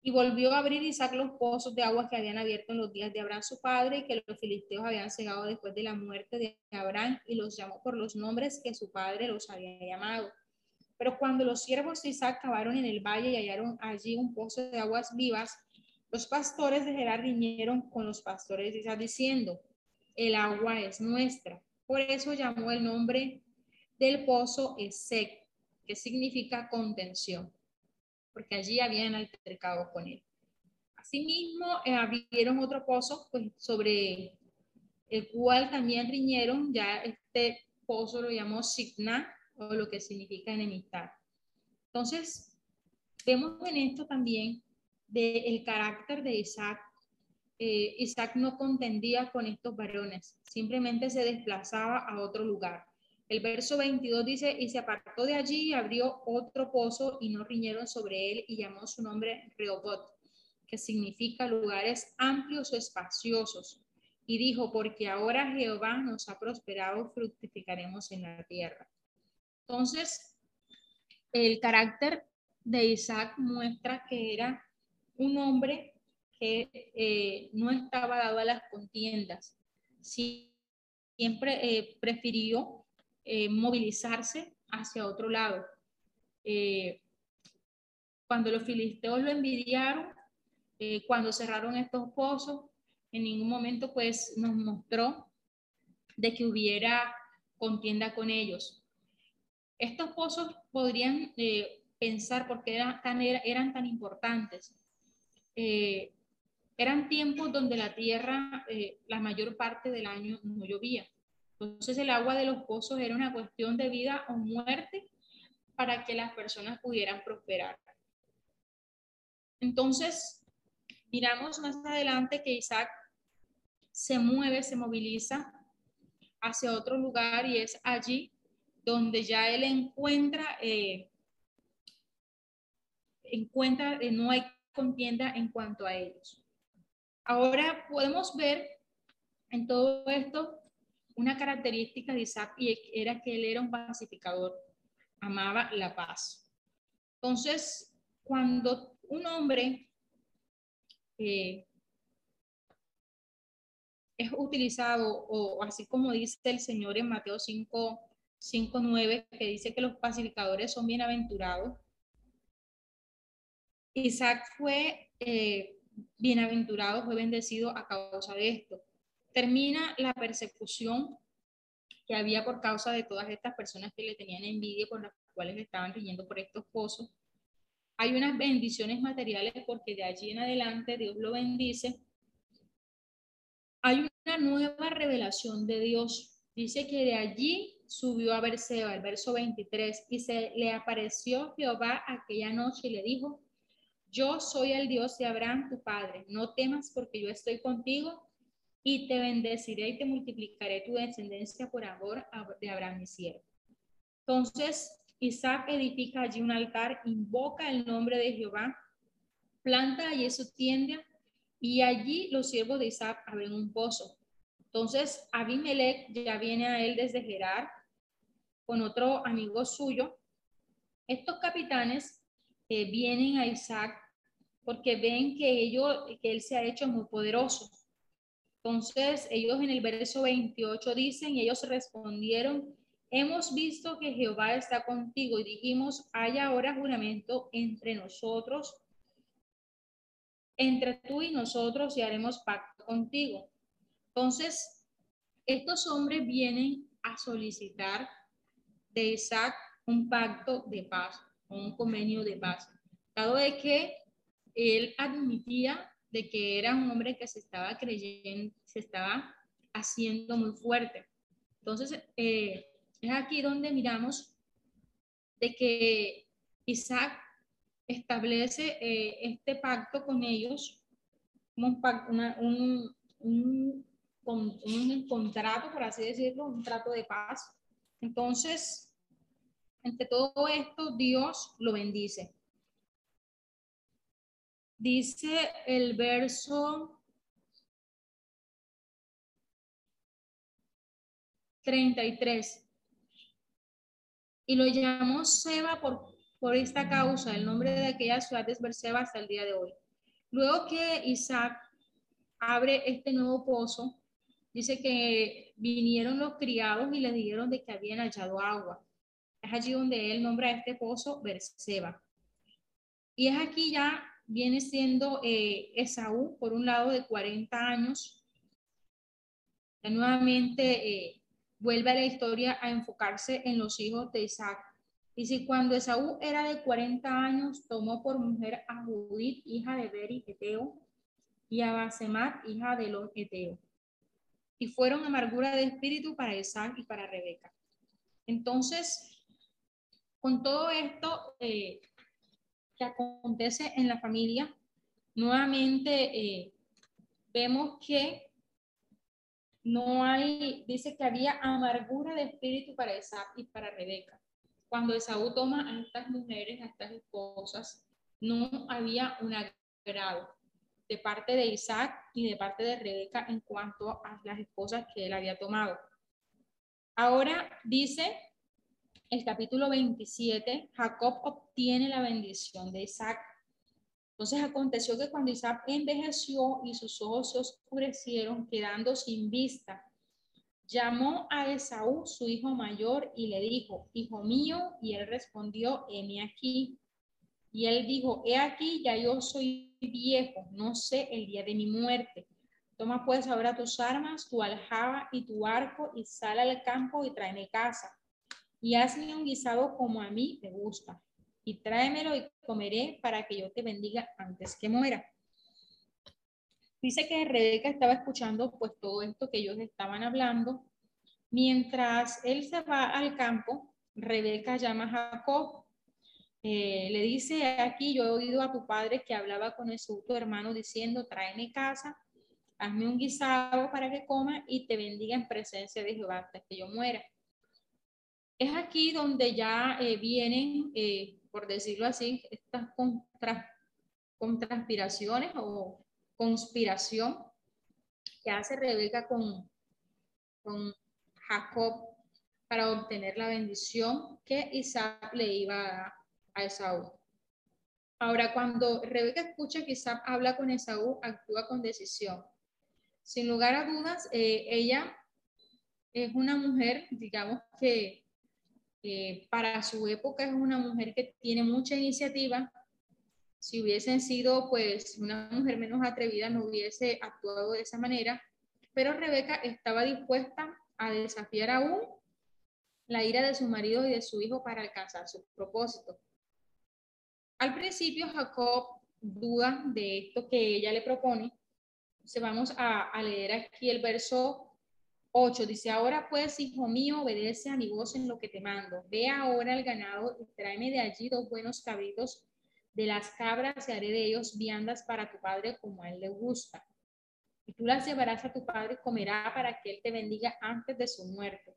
Y volvió a abrir Isaac los pozos de agua que habían abierto en los días de Abraham su padre y que los filisteos habían cegado después de la muerte de Abraham y los llamó por los nombres que su padre los había llamado. Pero cuando los siervos de Isaac cavaron en el valle y hallaron allí un pozo de aguas vivas, los pastores de Gerar riñeron con los pastores de Isaac diciendo, el agua es nuestra. Por eso llamó el nombre del pozo Esec, que significa contención, porque allí habían altercado con él. Asimismo, eh, abrieron otro pozo pues, sobre el cual también riñeron, ya este pozo lo llamó Signa, o lo que significa enemistad. Entonces, vemos en esto también del carácter de Isaac. Eh, Isaac no contendía con estos varones, simplemente se desplazaba a otro lugar. El verso 22 dice, y se apartó de allí y abrió otro pozo y no riñeron sobre él y llamó su nombre Rehobot, que significa lugares amplios o espaciosos. Y dijo, porque ahora Jehová nos ha prosperado, fructificaremos en la tierra. Entonces, el carácter de Isaac muestra que era un hombre que eh, no estaba dado a las contiendas. siempre eh, prefirió eh, movilizarse hacia otro lado. cuando los filisteos lo envidiaron, cuando cerraron estos pozos, en ningún momento pues nos mostró de que hubiera contienda con ellos. Estos pozos podrían pensar por qué eran tan, eran tan importantes. Eh, eran tiempos donde la tierra eh, la mayor parte del año no llovía. Entonces el agua de los pozos era una cuestión de vida o muerte para que las personas pudieran prosperar. Entonces, miramos más adelante que Isaac se mueve, se moviliza hacia otro lugar y es allí donde ya él encuentra, eh, encuentra, eh, no hay contienda en cuanto a ellos. Ahora podemos ver en todo esto una característica de Isaac y era que él era un pacificador, amaba la paz. Entonces, cuando un hombre eh, es utilizado, o así como dice el Señor en Mateo 5, 5, 9, que dice que los pacificadores son bienaventurados, Isaac fue eh, bienaventurado, fue bendecido a causa de esto. Termina la persecución que había por causa de todas estas personas que le tenían envidia, por las cuales estaban riendo por estos pozos. Hay unas bendiciones materiales porque de allí en adelante Dios lo bendice. Hay una nueva revelación de Dios. Dice que de allí subió a Berseba, el verso 23, y se le apareció Jehová aquella noche y le dijo, yo soy el Dios de Abraham, tu padre. No temas porque yo estoy contigo y te bendeciré y te multiplicaré tu descendencia por amor de Abraham, mi siervo. Entonces, Isaac edifica allí un altar, invoca el nombre de Jehová, planta allí su tienda y allí los siervos de Isaac abren un pozo. Entonces, Abimelech ya viene a él desde Gerar con otro amigo suyo. Estos capitanes vienen a Isaac porque ven que, ellos, que él se ha hecho muy poderoso. Entonces ellos en el verso 28 dicen, y ellos respondieron, hemos visto que Jehová está contigo y dijimos, hay ahora juramento entre nosotros, entre tú y nosotros y haremos pacto contigo. Entonces, estos hombres vienen a solicitar de Isaac un pacto de paz un convenio de paz, dado de que él admitía de que era un hombre que se estaba creyendo, se estaba haciendo muy fuerte. Entonces, eh, es aquí donde miramos de que Isaac establece eh, este pacto con ellos, un, un, un, un, contrato, por así decirlo, un trato de paz. Entonces, entre todo esto, Dios lo bendice. Dice el verso 33. Y lo llamó Seba por, por esta causa. El nombre de aquella ciudad es Berseba hasta el día de hoy. Luego que Isaac abre este nuevo pozo, dice que vinieron los criados y le dijeron de que habían hallado agua. Es allí donde él nombra a este pozo Berseba. Y es aquí ya viene siendo eh, Esaú, por un lado de 40 años. Ya nuevamente eh, vuelve a la historia a enfocarse en los hijos de Isaac. Si cuando Esaú era de 40 años, tomó por mujer a Judith, hija de Beri Eteo, y a Basemat, hija de Lot Eteo. Y fueron amargura de espíritu para Isaac y para Rebeca. Entonces, con todo esto eh, que acontece en la familia, nuevamente eh, vemos que no hay, dice que había amargura de espíritu para Isaac y para Rebeca. Cuando Esaú toma a estas mujeres, a estas esposas, no había un agrado de parte de Isaac y de parte de Rebeca en cuanto a las esposas que él había tomado. Ahora dice el capítulo 27, Jacob obtiene la bendición de Isaac. Entonces aconteció que cuando Isaac envejeció y sus ojos se oscurecieron, quedando sin vista, llamó a Esaú, su hijo mayor, y le dijo, hijo mío, y él respondió, heme aquí. Y él dijo, he aquí, ya yo soy viejo, no sé el día de mi muerte. Toma pues ahora tus armas, tu aljaba y tu arco, y sal al campo y tráeme casa. Y hazme un guisado como a mí me gusta, y tráemelo y comeré para que yo te bendiga antes que muera. Dice que Rebeca estaba escuchando pues todo esto que ellos estaban hablando. Mientras él se va al campo, Rebeca llama a Jacob. Eh, le dice, aquí yo he oído a tu padre que hablaba con su tu hermano, diciendo, tráeme casa, hazme un guisado para que coma y te bendiga en presencia de Jehová hasta que yo muera. Es aquí donde ya eh, vienen, eh, por decirlo así, estas contra, contraspiraciones o conspiración que hace Rebeca con, con Jacob para obtener la bendición que Isaac le iba a dar a Esaú. Ahora, cuando Rebeca escucha que Isaac habla con Esaú, actúa con decisión. Sin lugar a dudas, eh, ella es una mujer, digamos que para su época es una mujer que tiene mucha iniciativa, si hubiesen sido pues una mujer menos atrevida no hubiese actuado de esa manera, pero Rebeca estaba dispuesta a desafiar aún la ira de su marido y de su hijo para alcanzar su propósito. Al principio Jacob duda de esto que ella le propone. Se vamos a, a leer aquí el verso 8. Dice, ahora pues, hijo mío, obedece a mi voz en lo que te mando. Ve ahora al ganado y tráeme de allí dos buenos cabritos de las cabras y haré de ellos viandas para tu padre como a él le gusta. Y tú las llevarás a tu padre y comerá para que él te bendiga antes de su muerte.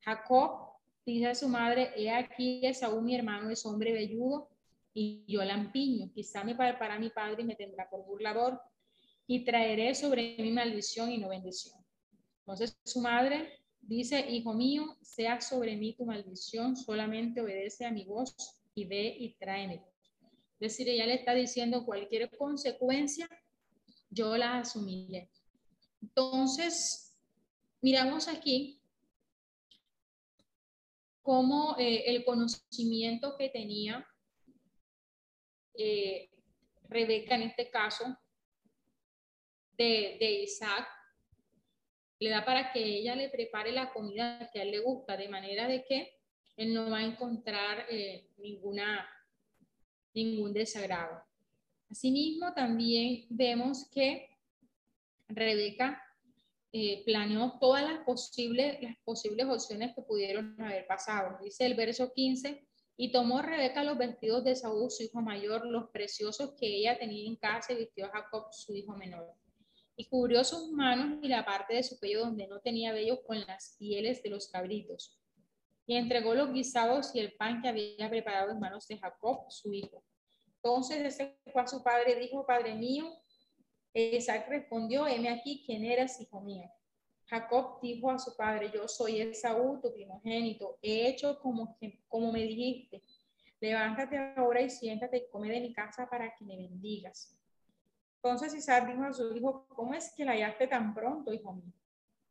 Jacob dice a su madre, he aquí Esaú mi hermano es hombre velludo y yo lampiño. Quizá me para mi padre y me tendrá por burlador y traeré sobre mi maldición y no bendición. Entonces su madre dice, hijo mío, sea sobre mí tu maldición, solamente obedece a mi voz y ve y tráeme. Es decir, ella le está diciendo cualquier consecuencia, yo la asumiré. Entonces, miramos aquí cómo eh, el conocimiento que tenía eh, Rebeca en este caso de, Isaac le da para que ella le prepare la comida que a él le gusta, de manera de que él no va a encontrar eh, ninguna ningún desagrado. Asimismo, también vemos que Rebeca eh, planeó todas las posibles, las posibles opciones que pudieron haber pasado. Dice el verso 15, y tomó Rebeca los vestidos de Saúl, su hijo mayor, los preciosos que ella tenía en casa, y vistió a Jacob, su hijo menor. Y cubrió sus manos y la parte de su cuello donde no tenía vello con las pieles de los cabritos. Y entregó los guisados y el pan que había preparado en manos de Jacob, su hijo. Entonces ese fue a su padre dijo, Padre mío, Isaac respondió, heme aquí, ¿quién eres, hijo mío? Jacob dijo a su padre, yo soy Esaú, tu primogénito, he hecho como, como me dijiste. Levántate ahora y siéntate y come de mi casa para que me bendigas. Entonces Isaac dijo a su hijo, ¿cómo es que la hallaste tan pronto, hijo mío?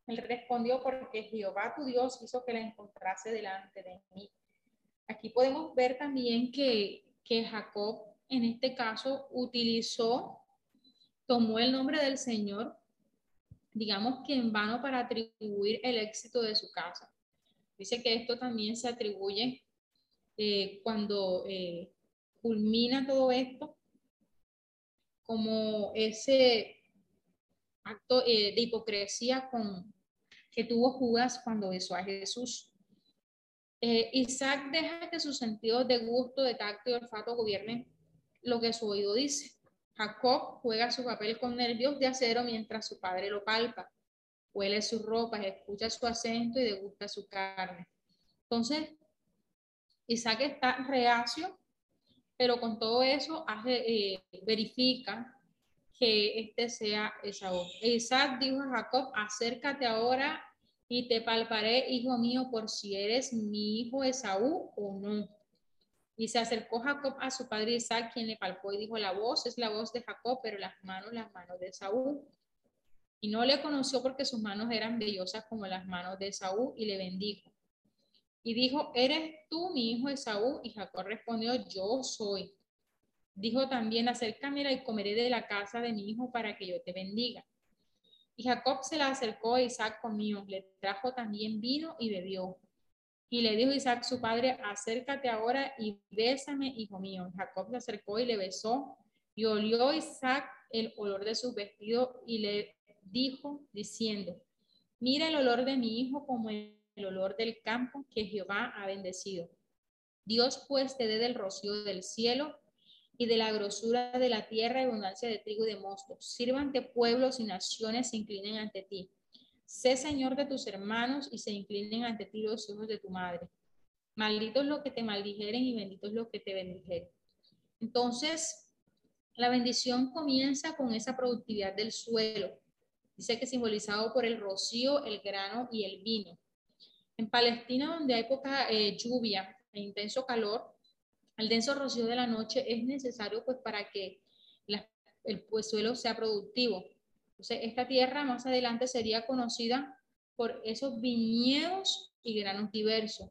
Él respondió, porque Jehová tu Dios hizo que la encontrase delante de mí. Aquí podemos ver también que, que Jacob en este caso utilizó, tomó el nombre del Señor, digamos que en vano para atribuir el éxito de su casa. Dice que esto también se atribuye eh, cuando eh, culmina todo esto como ese acto eh, de hipocresía con, que tuvo Judas cuando besó a Jesús. Isaac deja que sus sentidos de gusto, de tacto y olfato gobiernen lo que su oído dice. Jacob juega su papel con nervios de acero mientras su padre lo palpa. huele sus ropas, escucha su acento y degusta su carne. Entonces, Isaac está reacio, pero con todo eso hace, eh, verifica que este sea Esaú. Isaac dijo a Jacob, acércate ahora y te palparé, hijo mío, por si eres mi hijo Esaú o no. Y se acercó Jacob a su padre Isaac, quien le palpó y dijo, la voz es la voz de Jacob, pero las manos, las manos de Esaú. Y no le conoció porque sus manos eran vellosas como las manos de Esaú y le bendijo. Y dijo, ¿eres tú mi hijo Esaú? Y Jacob respondió, yo soy. Dijo también, acércame y comeré de la casa de mi hijo para que yo te bendiga. Y Jacob se la acercó a Isaac comió, le trajo también vino y bebió. Y le dijo Isaac su padre, acércate ahora y bésame, hijo mío. Jacob se acercó y le besó, y olió Isaac el olor de su vestido y le dijo, diciendo, mira el olor de mi hijo como el olor del campo que Jehová ha bendecido. Dios pues te dé del rocío del cielo y de la grosura de la tierra abundancia de trigo y de mosto. Sírvante pueblos y naciones se inclinen ante ti. Sé Señor de tus hermanos y se inclinen ante ti los hijos de tu madre. Malditos los que te maldijeren y benditos los que te bendijeren. Entonces, la bendición comienza con esa productividad del suelo. Dice que simbolizado por el rocío, el grano y el vino. En Palestina, donde hay poca eh, lluvia e intenso calor, el denso rocío de la noche es necesario pues para que el pues, suelo sea productivo. Entonces, esta tierra más adelante sería conocida por esos viñedos y granos diversos.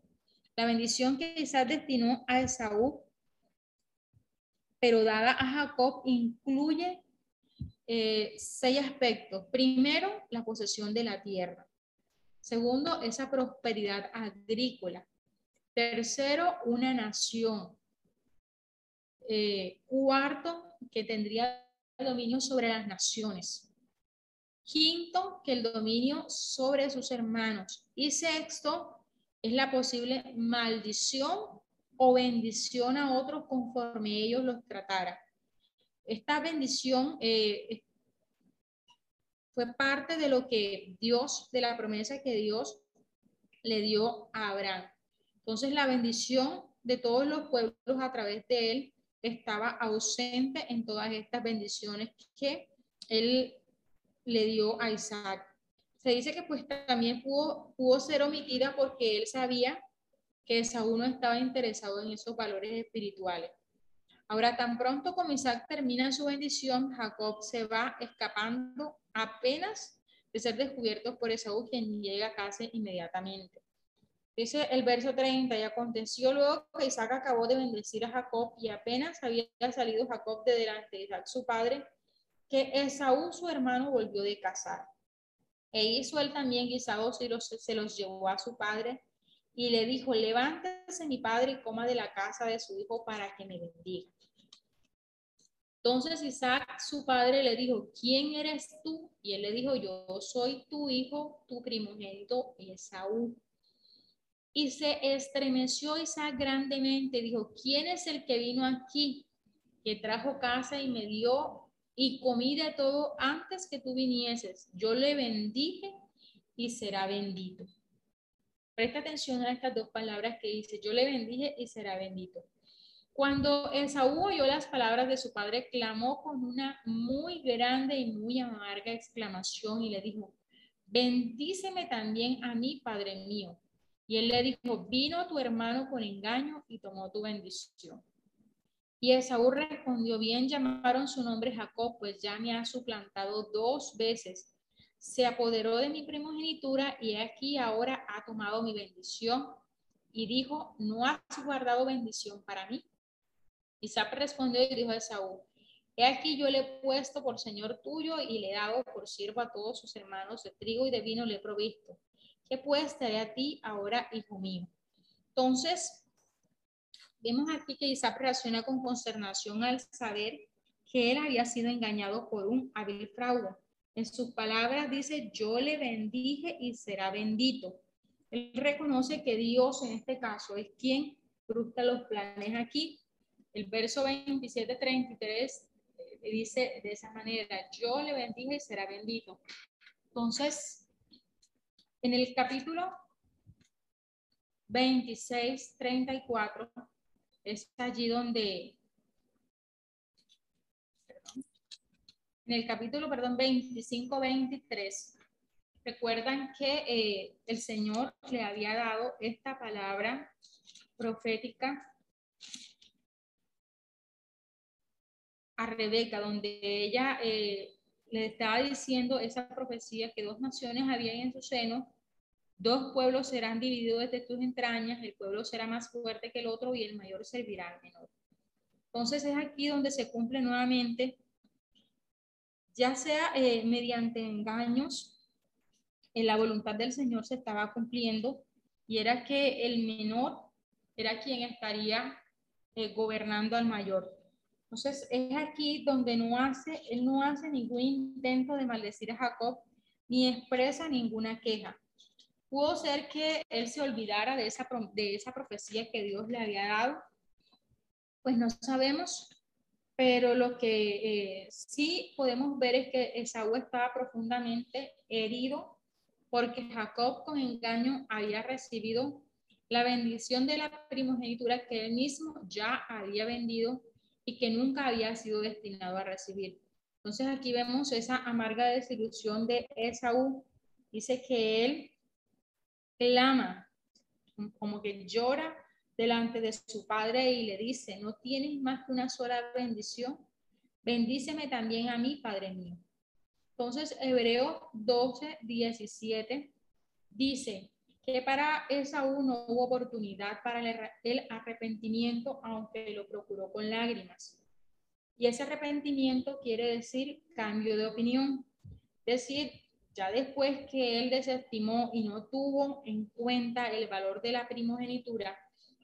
La bendición que Isaac destinó a Esaú, pero dada a Jacob, incluye eh, seis aspectos. Primero, la posesión de la tierra. Segundo, esa prosperidad agrícola. Tercero, una nación. Eh, cuarto, que tendría dominio sobre las naciones. Quinto, que el dominio sobre sus hermanos. Y sexto, es la posible maldición o bendición a otros conforme ellos los tratara. Esta bendición eh, fue parte de lo que Dios, de la promesa que Dios le dio a Abraham. Entonces la bendición de todos los pueblos a través de él estaba ausente en todas estas bendiciones que él le dio a Isaac. Se dice que pues también pudo, pudo ser omitida porque él sabía que Saúl no estaba interesado en esos valores espirituales. Ahora, tan pronto como Isaac termina su bendición, Jacob se va escapando apenas de ser descubierto por Esaú, quien llega a casa inmediatamente. Dice el verso 30, y aconteció luego que Isaac acabó de bendecir a Jacob y apenas había salido Jacob de delante de Isaac su padre, que Esaú su hermano volvió de casar. E hizo él también guisados y los, se los llevó a su padre y le dijo, levántese mi padre y coma de la casa de su hijo para que me bendiga. Entonces Isaac, su padre, le dijo, ¿quién eres tú? Y él le dijo, yo soy tu hijo, tu primogénito Esaú. Y se estremeció Isaac grandemente, dijo, ¿quién es el que vino aquí, que trajo casa y me dio y comí de todo antes que tú vinieses? Yo le bendije y será bendito. Presta atención a estas dos palabras que dice, yo le bendije y será bendito. Cuando Esaú oyó las palabras de su padre, clamó con una muy grande y muy amarga exclamación y le dijo, bendíceme también a mí, padre mío. Y él le dijo, vino tu hermano con engaño y tomó tu bendición. Y Esaú respondió, bien llamaron su nombre Jacob, pues ya me ha suplantado dos veces. Se apoderó de mi primogenitura y aquí ahora ha tomado mi bendición. Y dijo, ¿no has guardado bendición para mí? Isaac respondió y dijo a Esaú, he aquí yo le he puesto por señor tuyo y le he dado por siervo a todos sus hermanos de trigo y de vino le he provisto. ¿Qué pues te a ti ahora, hijo mío? Entonces, vemos aquí que Isaac reacciona con consternación al saber que él había sido engañado por un hábil fraude. En sus palabras dice, yo le bendije y será bendito. Él reconoce que Dios en este caso es quien frustra los planes aquí el verso 27, 33 eh, dice de esa manera, yo le bendiga y será bendito. Entonces, En el capítulo 26, 34, es allí donde, en el capítulo, perdón, 25, 23, recuerdan que eh, el Señor le había dado esta palabra profética a Rebeca, donde ella eh, le estaba diciendo esa profecía que dos naciones habían en su seno, dos pueblos serán divididos de tus entrañas, el pueblo será más fuerte que el otro y el mayor servirá al menor. Entonces es aquí donde se cumple nuevamente, ya sea eh, mediante engaños, en la voluntad del Señor se estaba cumpliendo y era que el menor era quien estaría eh, gobernando al mayor. Entonces es aquí donde no hace, él no hace ningún intento de maldecir a Jacob ni expresa ninguna queja. Pudo ser que él se olvidara de esa, de esa profecía que Dios le había dado, pues no sabemos, pero lo que eh, sí podemos ver es que Esaú estaba profundamente herido porque Jacob con engaño había recibido la bendición de la primogenitura que él mismo ya había vendido y que nunca había sido destinado a recibir. Entonces aquí vemos esa amarga desilusión de Esaú. Dice que él clama, como que llora delante de su padre y le dice, no tienes más que una sola bendición, bendíceme también a mí, Padre mío. Entonces, Hebreo 12, 17 dice, que para Esaú no hubo oportunidad para el arrepentimiento, aunque lo procuró con lágrimas. Y ese arrepentimiento quiere decir cambio de opinión. Es decir, ya después que él desestimó y no tuvo en cuenta el valor de la primogenitura,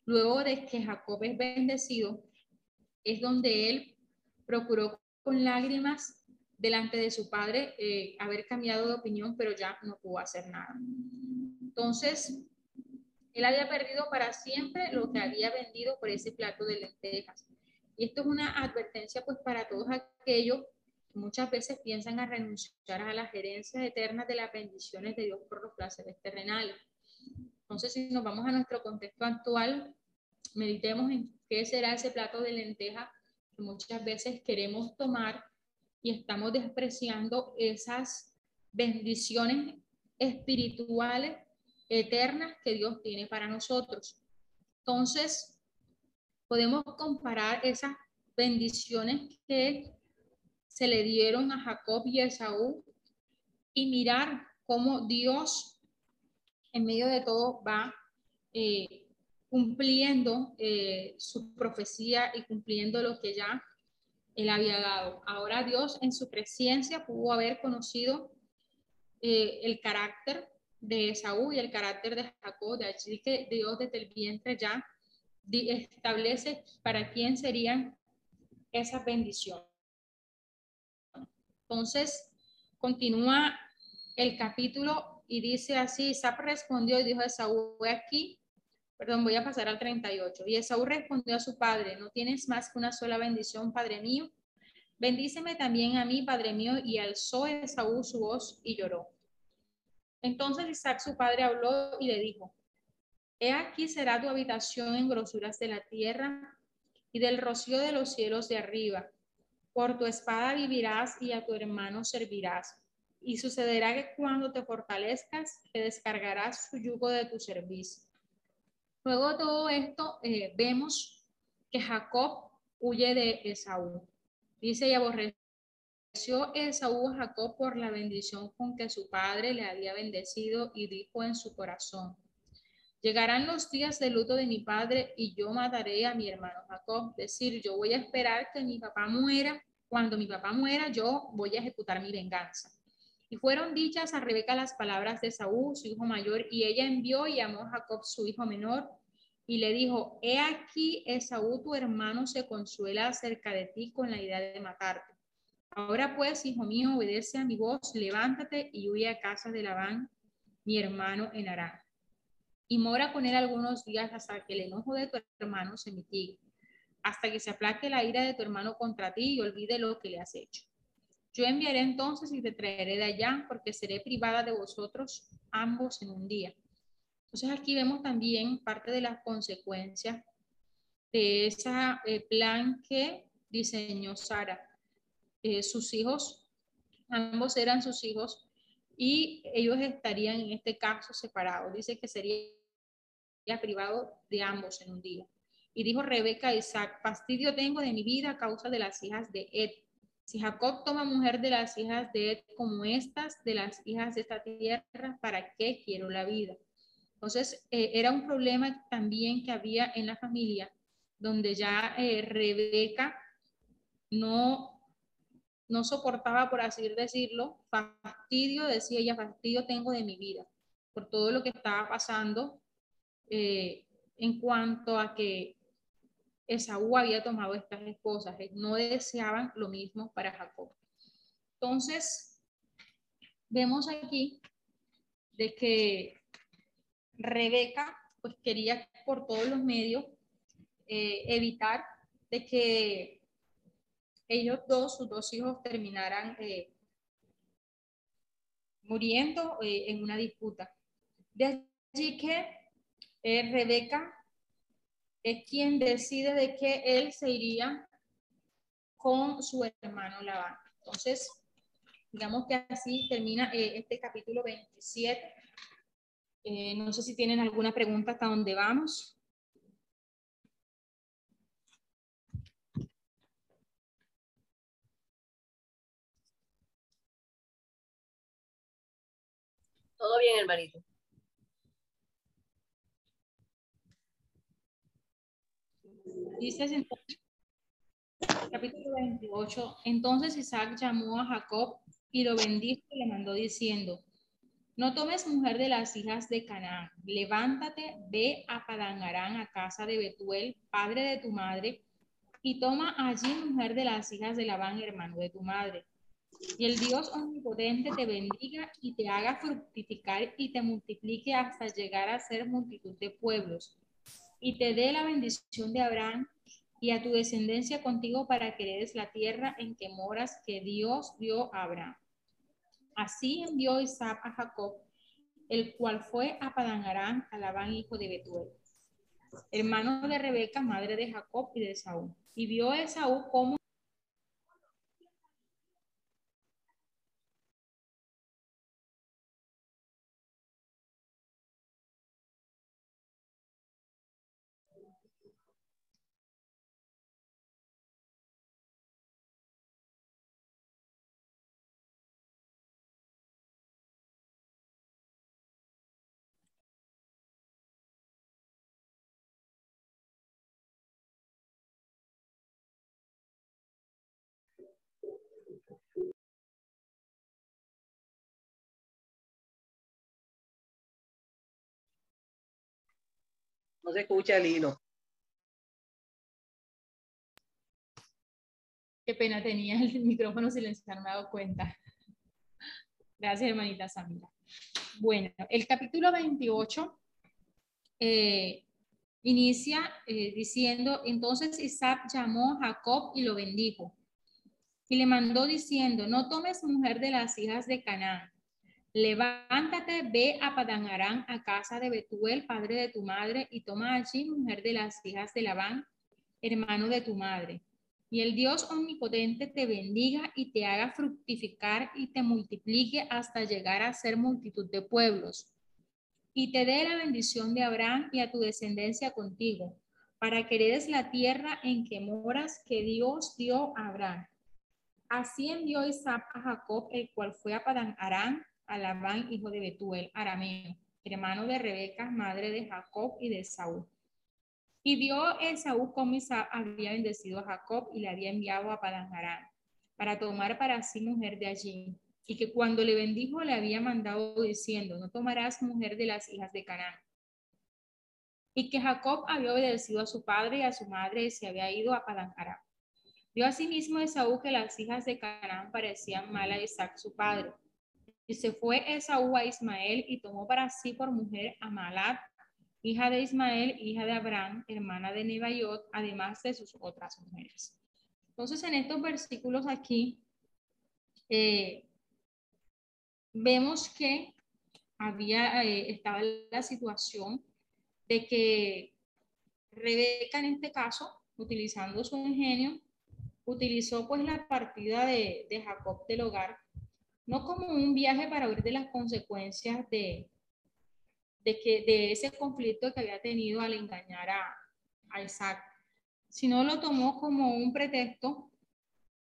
luego de que Jacob es bendecido, es donde él procuró con lágrimas delante de su padre eh, haber cambiado de opinión, pero ya no pudo hacer nada. Entonces, él había perdido para siempre lo que había vendido por ese plato de lentejas. Y esto es una advertencia pues para todos aquellos que muchas veces piensan a renunciar a las herencias eternas de las bendiciones de Dios por los placeres terrenales. Entonces, si nos vamos a nuestro contexto actual, meditemos en qué será ese plato de lenteja que muchas veces queremos tomar y estamos despreciando esas bendiciones espirituales eternas que Dios tiene para nosotros. Entonces, podemos comparar esas bendiciones que se le dieron a Jacob y a Esaú y mirar cómo Dios en medio de todo va eh, cumpliendo eh, su profecía y cumpliendo lo que ya él había dado. Ahora Dios en su presencia pudo haber conocido eh, el carácter de Esaú y el carácter de Jacob, de allí que Dios desde el vientre ya establece para quién serían esas bendiciones. Entonces, continúa el capítulo y dice así, Isaac respondió y dijo a Esaú, voy aquí, perdón, voy a pasar al 38. Y Esaú respondió a su padre, no tienes más que una sola bendición, padre mío. Bendíceme también a mí, padre mío. Y alzó Esaú su voz y lloró. Entonces Isaac su padre habló y le dijo, He aquí será tu habitación en grosuras de la tierra y del rocío de los cielos de arriba. Por tu espada vivirás y a tu hermano servirás. Y sucederá que cuando te fortalezcas, te descargarás su yugo de tu servicio. Luego de todo esto, eh, vemos que Jacob huye de Esaú. Dice, y aborrece Esaú a Jacob por la bendición con que su padre le había bendecido y dijo en su corazón, llegarán los días de luto de mi padre y yo mataré a mi hermano Jacob. Decir, yo voy a esperar que mi papá muera. Cuando mi papá muera, yo voy a ejecutar mi venganza. Y fueron dichas a Rebeca las palabras de Saúl, su hijo mayor, y ella envió y llamó a Jacob, su hijo menor, y le dijo, he aquí, Esaú, tu hermano, se consuela acerca de ti con la idea de matarte. Ahora pues, hijo mío, obedece a mi voz, levántate y huye a casa de Labán, mi hermano en Arán. Y mora con él algunos días hasta que el enojo de tu hermano se mitigue, hasta que se aplaque la ira de tu hermano contra ti y olvide lo que le has hecho. Yo enviaré entonces y te traeré de allá, porque seré privada de vosotros ambos en un día. Entonces aquí vemos también parte de las consecuencias de ese eh, plan que diseñó Sara. Eh, sus hijos, ambos eran sus hijos y ellos estarían en este caso separados. Dice que sería privado de ambos en un día. Y dijo Rebeca Isaac, fastidio tengo de mi vida a causa de las hijas de Ed. Si Jacob toma mujer de las hijas de Ed como estas de las hijas de esta tierra, ¿para qué quiero la vida? Entonces, eh, era un problema también que había en la familia, donde ya eh, Rebeca no, no soportaba, por así decirlo, fastidio, decía ella, fastidio tengo de mi vida, por todo lo que estaba pasando eh, en cuanto a que Esaú había tomado estas esposas, eh, no deseaban lo mismo para Jacob. Entonces, vemos aquí de que Rebeca pues quería por todos los medios eh, evitar de que ellos dos, sus dos hijos, terminaran eh, muriendo en una disputa. De allí que Rebeca es quien decide de que él se iría con su hermano Labán. Entonces, digamos que así termina eh, este capítulo 27. Eh, no sé si tienen alguna pregunta hasta dónde vamos. Todo bien, hermanito. Dice entonces, capítulo 28, entonces Isaac llamó a Jacob y lo bendijo y le mandó diciendo, no tomes mujer de las hijas de Canaán, levántate, ve a Padán a casa de Betuel, padre de tu madre, y toma allí mujer de las hijas de Labán, hermano de tu madre. Y el Dios omnipotente te bendiga y te haga fructificar y te multiplique hasta llegar a ser multitud de pueblos y te dé la bendición de Abraham y a tu descendencia contigo para que heredes la tierra en que moras que Dios dio a Abraham. Así envió Isaac a Jacob, el cual fue a Padán Aram, a Labán, hijo de Betuel, hermano de Rebeca, madre de Jacob y de Saúl. Y vio Esaú como Se escucha el hilo. Qué pena tenía el micrófono silenciado, no me he dado cuenta. Gracias, hermanita Samira. Bueno, el capítulo 28 eh, inicia eh, diciendo, entonces Isaac llamó a Jacob y lo bendijo. Y le mandó diciendo, no tomes mujer de las hijas de Canaán. Levántate, ve a Padán a casa de Betuel, padre de tu madre, y toma allí mujer de las hijas de Labán, hermano de tu madre. Y el Dios omnipotente te bendiga y te haga fructificar y te multiplique hasta llegar a ser multitud de pueblos. Y te dé la bendición de Abraham y a tu descendencia contigo, para que heredes la tierra en que moras que Dios dio a Abraham. Así envió Isaac a Jacob, el cual fue a Padán Aram, a Labán, hijo de Betuel, arameo, hermano de Rebeca, madre de Jacob y de Saúl. Y vio Esaú cómo Isaac había bendecido a Jacob y le había enviado a Padán para tomar para sí mujer de allí. Y que cuando le bendijo le había mandado diciendo, no tomarás mujer de las hijas de Canaán. Y que Jacob había obedecido a su padre y a su madre y se había ido a Padán. Vio asimismo Esaú que las hijas de Canaán parecían mal a Isaac su padre. Y se fue Esaú a Ismael y tomó para sí por mujer a Malat, hija de Ismael, hija de Abraham, hermana de Nebaiot, además de sus otras mujeres. Entonces, en estos versículos aquí, eh, vemos que había, eh, estaba la situación de que Rebeca en este caso, utilizando su ingenio, utilizó pues la partida de, de Jacob del hogar, no como un viaje para huir de las consecuencias de, de, que, de ese conflicto que había tenido al engañar a, a Isaac, sino lo tomó como un pretexto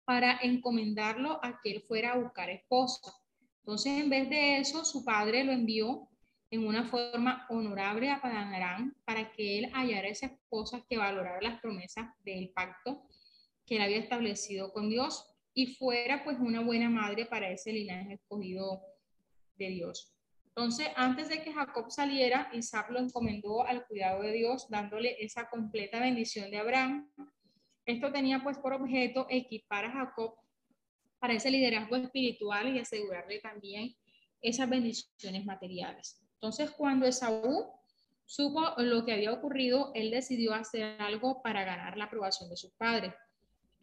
para encomendarlo a que él fuera a buscar esposa. Entonces, en vez de eso, su padre lo envió en una forma honorable a Padanarán para que él hallara esa esposa que valorara las promesas del pacto que él había establecido con Dios y fuera pues una buena madre para ese linaje escogido de Dios. Entonces, antes de que Jacob saliera, Isaac lo encomendó al cuidado de Dios, dándole esa completa bendición de Abraham. Esto tenía pues por objeto equipar a Jacob para ese liderazgo espiritual y asegurarle también esas bendiciones materiales. Entonces, cuando Esaú supo lo que había ocurrido, él decidió hacer algo para ganar la aprobación de sus padres.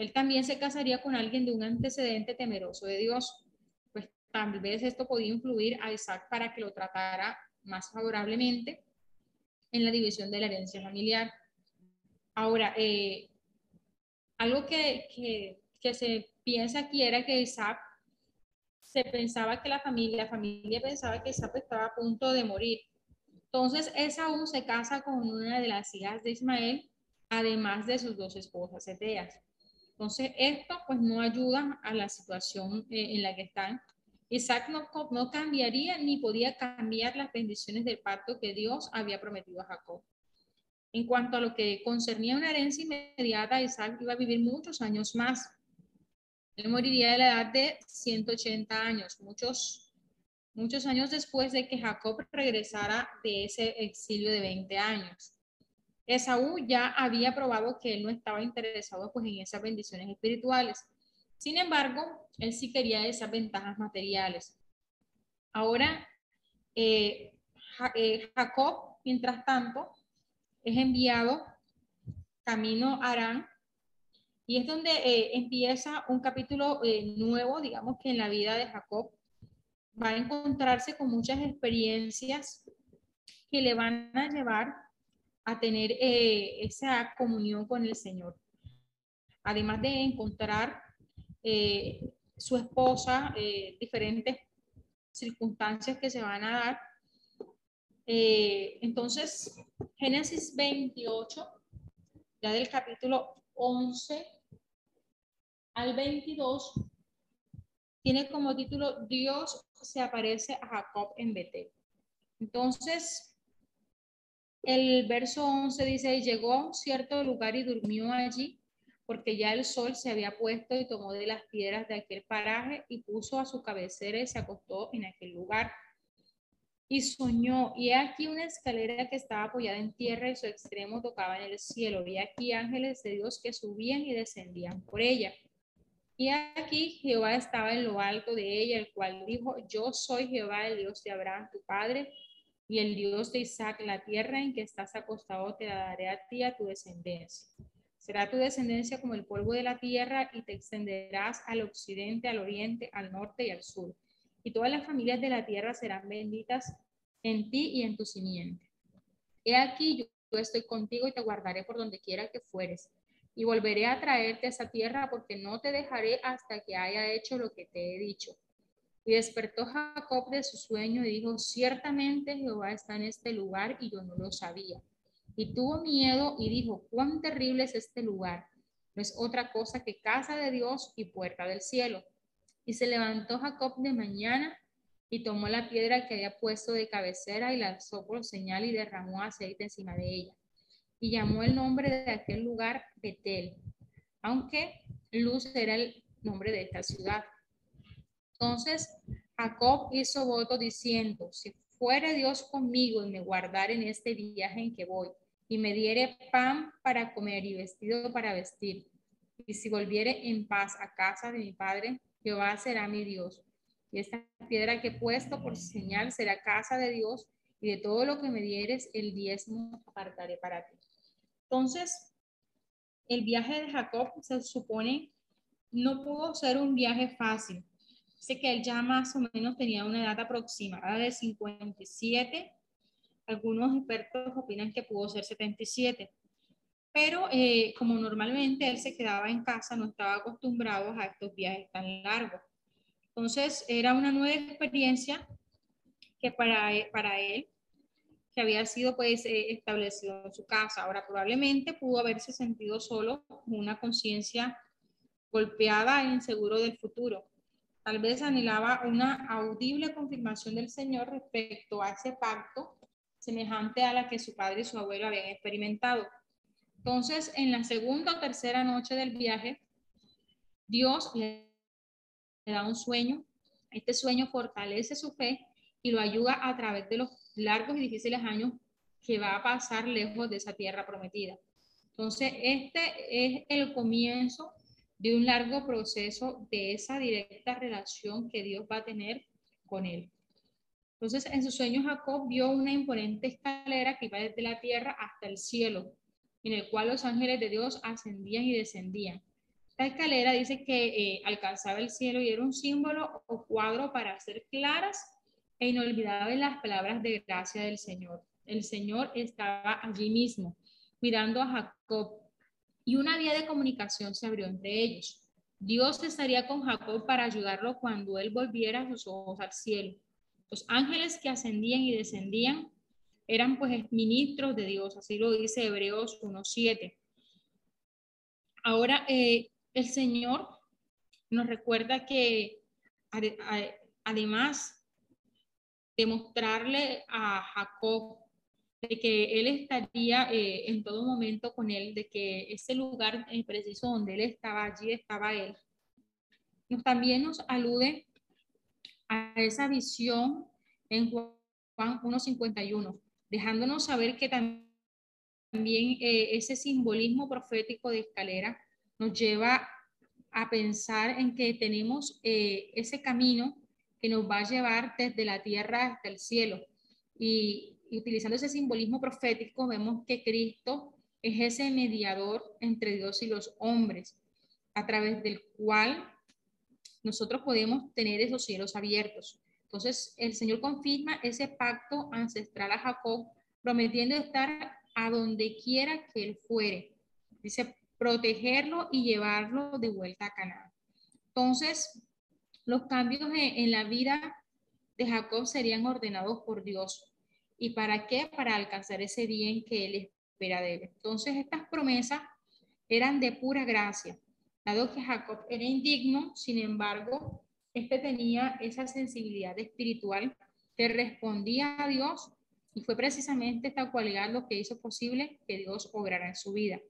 Él también se casaría con alguien de un antecedente temeroso de Dios. Pues tal vez esto podía influir a Isaac para que lo tratara más favorablemente en la división de la herencia familiar. Ahora, eh, algo que, que, que se piensa aquí era que Isaac se pensaba que la familia, la familia pensaba que Isaac estaba a punto de morir. Entonces Esaú se casa con una de las hijas de Ismael, además de sus dos esposas eteas. Entonces esto pues no ayuda a la situación eh, en la que están. Isaac no, no cambiaría ni podía cambiar las bendiciones del pacto que Dios había prometido a Jacob. En cuanto a lo que concernía una herencia inmediata, Isaac iba a vivir muchos años más. Él moriría a la edad de 180 años, muchos, muchos años después de que Jacob regresara de ese exilio de 20 años. Esaú ya había probado que él no estaba interesado pues, en esas bendiciones espirituales. Sin embargo, él sí quería esas ventajas materiales. Ahora, eh, eh, Jacob, mientras tanto, es enviado camino a Arán y es donde eh, empieza un capítulo nuevo, digamos que en la vida de Jacob va a encontrarse con muchas experiencias que le van a llevar a tener eh, esa comunión con el Señor. Además de encontrar su esposa, diferentes circunstancias que se van a dar. entonces, Génesis 28, ya del capítulo 11 al 22 tiene como título Dios se aparece a Jacob en Betel. Entonces, el verso 11 dice, llegó a un cierto lugar y durmió allí, porque ya el sol se había puesto y tomó de las piedras de aquel paraje y puso a su cabecera y se acostó en aquel lugar. Y soñó, y aquí una escalera que estaba apoyada en tierra y su extremo tocaba en el cielo, y aquí ángeles de Dios que subían y descendían por ella. Y aquí Jehová estaba en lo alto de ella, el cual dijo, yo soy Jehová, el Dios de Abraham, tu padre, y el Dios de Isaac, la tierra en que estás acostado te la daré a ti, a tu descendencia. Será tu descendencia como el polvo de la tierra y te extenderás al occidente, al oriente, al norte y al sur. Y todas las familias de la tierra serán benditas en ti y en tu simiente. He aquí, yo estoy contigo y te guardaré por donde quiera que fueres y volveré a traerte a esa tierra porque no te dejaré hasta que haya hecho lo que te he dicho. Y despertó Jacob de su sueño y dijo, ciertamente Jehová está en este lugar y yo no lo sabía. Y tuvo miedo y dijo, cuán terrible es este lugar. No es otra cosa que casa de Dios y puerta del cielo. Y se levantó Jacob de mañana y tomó la piedra que había puesto de cabecera y la alzó por señal y derramó aceite encima de ella y llamó el nombre de aquel lugar Betel, aunque Luz era el nombre de esta ciudad. Entonces Jacob hizo voto diciendo, si fuere Dios conmigo y me guardar en este viaje en que voy, y me diere pan para comer y vestido para vestir, y si volviere en paz a casa de mi padre, Jehová será mi Dios. Y esta piedra que he puesto por señal será casa de Dios, y de todo lo que me dieres, el diezmo apartaré para ti. Entonces, el viaje de Jacob se supone no pudo ser un viaje fácil, Dice que él ya más o menos tenía una edad aproximada de 57. Algunos expertos opinan que pudo ser 77. Pero eh, como normalmente él se quedaba en casa, no estaba acostumbrado a estos viajes tan largos. Entonces era una nueva experiencia que para, para él, que había sido pues eh, establecido en su casa. Ahora probablemente pudo haberse sentido solo, una conciencia golpeada e inseguro del futuro. Tal vez anhelaba una audible confirmación del Señor respecto a ese pacto semejante a la que su padre y su abuelo habían experimentado. Entonces, en la segunda o tercera noche del viaje, Dios le da un sueño. Este sueño fortalece su fe y lo ayuda a través de los largos y difíciles años que va a pasar lejos de esa tierra prometida. Entonces, este es el comienzo de un largo proceso de esa directa relación que Dios va a tener con él. Entonces, en su sueño Jacob vio una imponente escalera que iba desde la tierra hasta el cielo, en el cual los ángeles de Dios ascendían y descendían. Esta escalera dice que eh, alcanzaba el cielo y era un símbolo o cuadro para hacer claras e inolvidables las palabras de gracia del Señor. El Señor estaba allí mismo, mirando a Jacob y una vía de comunicación se abrió entre ellos. Dios estaría con Jacob para ayudarlo cuando él volviera sus ojos al cielo. Los ángeles que ascendían y descendían eran pues ministros de Dios, así lo dice Hebreos 1.7. Ahora, eh, el Señor nos recuerda que además de mostrarle a Jacob de que Él estaría eh, en todo momento con Él, de que ese lugar en preciso donde Él estaba, allí estaba Él. Nos, también nos alude a esa visión en Juan 1.51, dejándonos saber que también eh, ese simbolismo profético de escalera nos lleva a pensar en que tenemos eh, ese camino que nos va a llevar desde la tierra hasta el cielo. Y, y utilizando ese simbolismo profético, vemos que Cristo es ese mediador entre Dios y los hombres, a través del cual nosotros podemos tener esos cielos abiertos. Entonces, el Señor confirma ese pacto ancestral a Jacob, prometiendo estar a donde quiera que él fuere. Dice, protegerlo y llevarlo de vuelta a Canaán. Entonces, los cambios en la vida de Jacob serían ordenados por Dios. ¿Y para qué? Para alcanzar ese bien que Él espera de él. Entonces, estas promesas eran de pura gracia. Dado que Jacob era indigno, sin embargo, este tenía esa sensibilidad espiritual que respondía a Dios y fue precisamente esta cualidad lo que hizo posible que Dios obrara en su vida.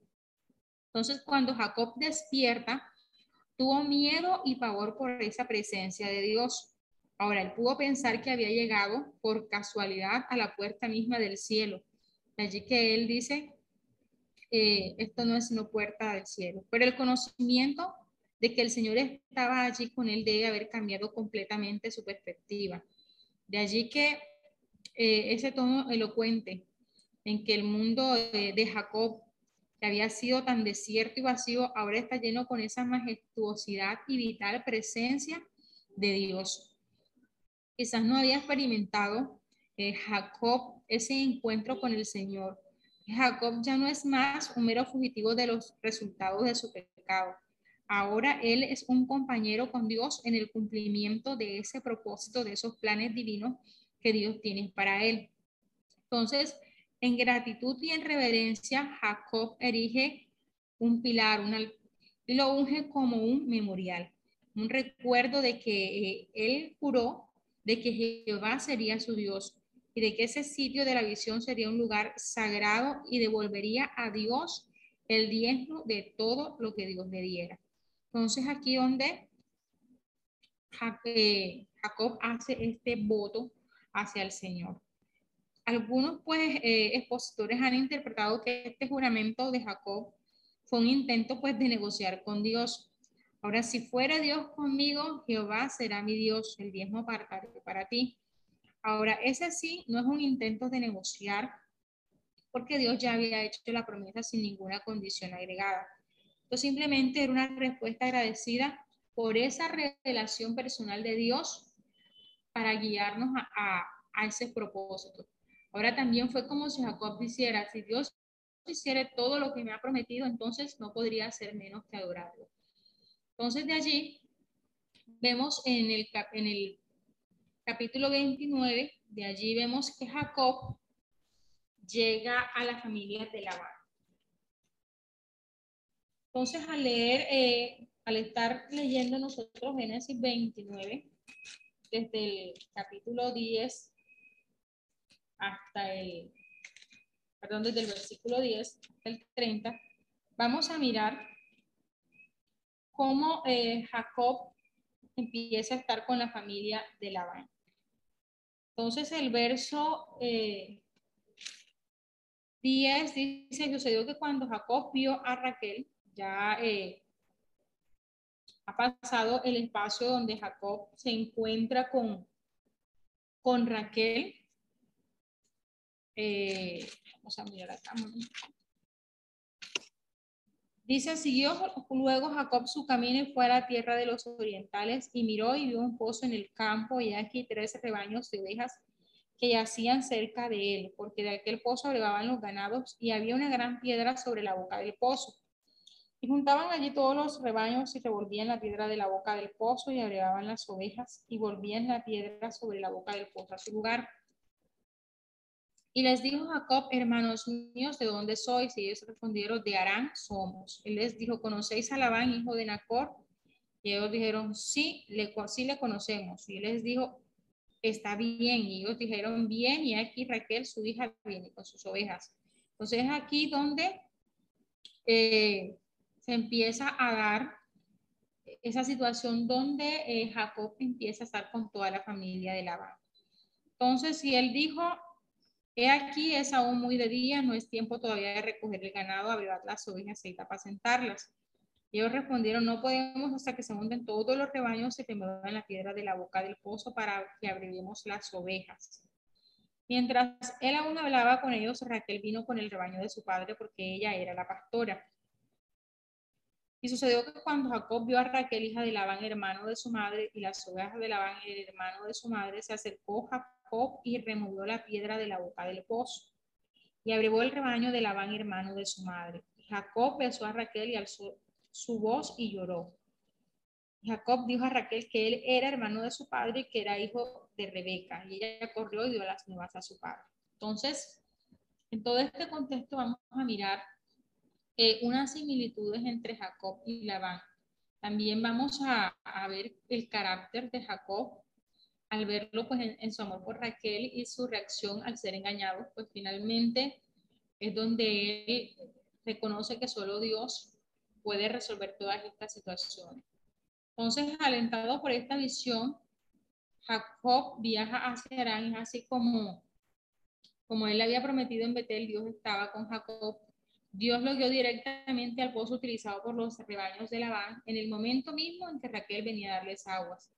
Entonces, cuando Jacob despierta, tuvo miedo y pavor por esa presencia de Dios. Ahora, él pudo pensar que había llegado por casualidad a la puerta misma del cielo. Allí que él dice, eh, esto no es sino puerta del cielo. Pero el conocimiento de que el Señor estaba allí con él debe haber cambiado completamente su perspectiva. De allí que eh, ese tono elocuente en que el mundo de, de Jacob, que había sido tan desierto y vacío, ahora está lleno con esa majestuosidad y vital presencia de Dios quizás no había experimentado eh, Jacob ese encuentro con el Señor. Jacob ya no es más un mero fugitivo de los resultados de su pecado. Ahora él es un compañero con Dios en el cumplimiento de ese propósito, de esos planes divinos que Dios tiene para él. Entonces, en gratitud y en reverencia, Jacob erige un pilar y lo unge como un memorial, un recuerdo de que eh, él juró de que Jehová sería su Dios y de que ese sitio de la visión sería un lugar sagrado y devolvería a Dios el diezmo de todo lo que Dios le diera. Entonces aquí donde eh, Jacob hace este voto hacia el Señor. Algunos pues eh, expositores han interpretado que este juramento de Jacob fue un intento pues de negociar con Dios Ahora, si fuera Dios conmigo, Jehová será mi Dios, el diezmo para, para ti. Ahora, ese sí no es un intento de negociar, porque Dios ya había hecho la promesa sin ninguna condición agregada. Esto simplemente era una respuesta agradecida por esa revelación personal de Dios para guiarnos a, a, ese propósito. Ahora también fue como si Jacob dijera, si Dios hiciera todo lo que me ha prometido, entonces no podría ser menos que adorarlo. Entonces de allí vemos en el, capítulo 29, de allí vemos que Jacob llega a la familia de Labán. Entonces, al leer, eh, al estar leyendo nosotros Génesis 29, desde el capítulo 10 hasta el, perdón, desde el versículo 10 hasta el 30, vamos a mirar cómo eh, Jacob empieza a estar con la familia de Labán. Entonces, el verso eh, 10 dice, sucedió que cuando Jacob vio a Raquel, ya eh, ha pasado el espacio donde Jacob se encuentra con, con Raquel. Eh, vamos a mirar acá. Dice, siguió luego Jacob su camino y fue a la tierra de los orientales y miró y vio un pozo en el campo y aquí tres rebaños de ovejas que yacían cerca de él, porque de aquel pozo abrevaban los ganados y había una gran piedra sobre la boca del pozo. Y juntaban allí todos los rebaños y revolvían la piedra de la boca del pozo y abrevaban las ovejas y volvían la piedra sobre la boca del pozo a su lugar. Y les dijo Jacob, hermanos míos, ¿de dónde sois? Y ellos respondieron, de Arán somos. Él les dijo, ¿conocéis a Labán, hijo de Nacor? Y ellos dijeron, sí, le, conocemos. Y él les dijo, está bien. Y ellos dijeron, bien, y aquí Raquel, su hija, viene con sus ovejas. Entonces es aquí donde eh, se empieza a dar esa situación donde eh, Jacob empieza a estar con toda la familia de Labán. Entonces, si él dijo, he aquí, es aún muy de día, no es tiempo todavía de recoger el ganado, abrevar las ovejas y apacentarlas. Ellos respondieron, no podemos hasta que se hunden todos los rebaños y que muevan la piedra de la boca del pozo para que abrevemos las ovejas. Mientras él aún hablaba con ellos, Raquel vino con el rebaño de su padre porque ella era la pastora. Y sucedió que cuando Jacob vio a Raquel, hija de Labán, hermano de su madre, y las ovejas de Labán, el hermano de su madre, se acercó Y removió la piedra de la boca del pozo. Y abrevó el rebaño de Labán, hermano de su madre. Jacob besó a Raquel y alzó su voz y lloró. Jacob dijo a Raquel que él era hermano de su padre y que era hijo de Rebeca. Y ella corrió y dio las nuevas a su padre. Entonces, en todo este contexto vamos a mirar eh, unas similitudes entre Jacob y Labán. También vamos a, ver el carácter de Jacob al verlo pues, en, su amor por Raquel y su reacción al ser engañado, pues finalmente es donde él reconoce que solo Dios puede resolver todas estas situaciones. Entonces, alentado por esta visión, Jacob viaja hacia Arán, así como, como él había prometido en Betel, Dios estaba con Jacob. Dios lo dio directamente al pozo utilizado por los rebaños de Labán en el momento mismo en que Raquel venía a darles aguas.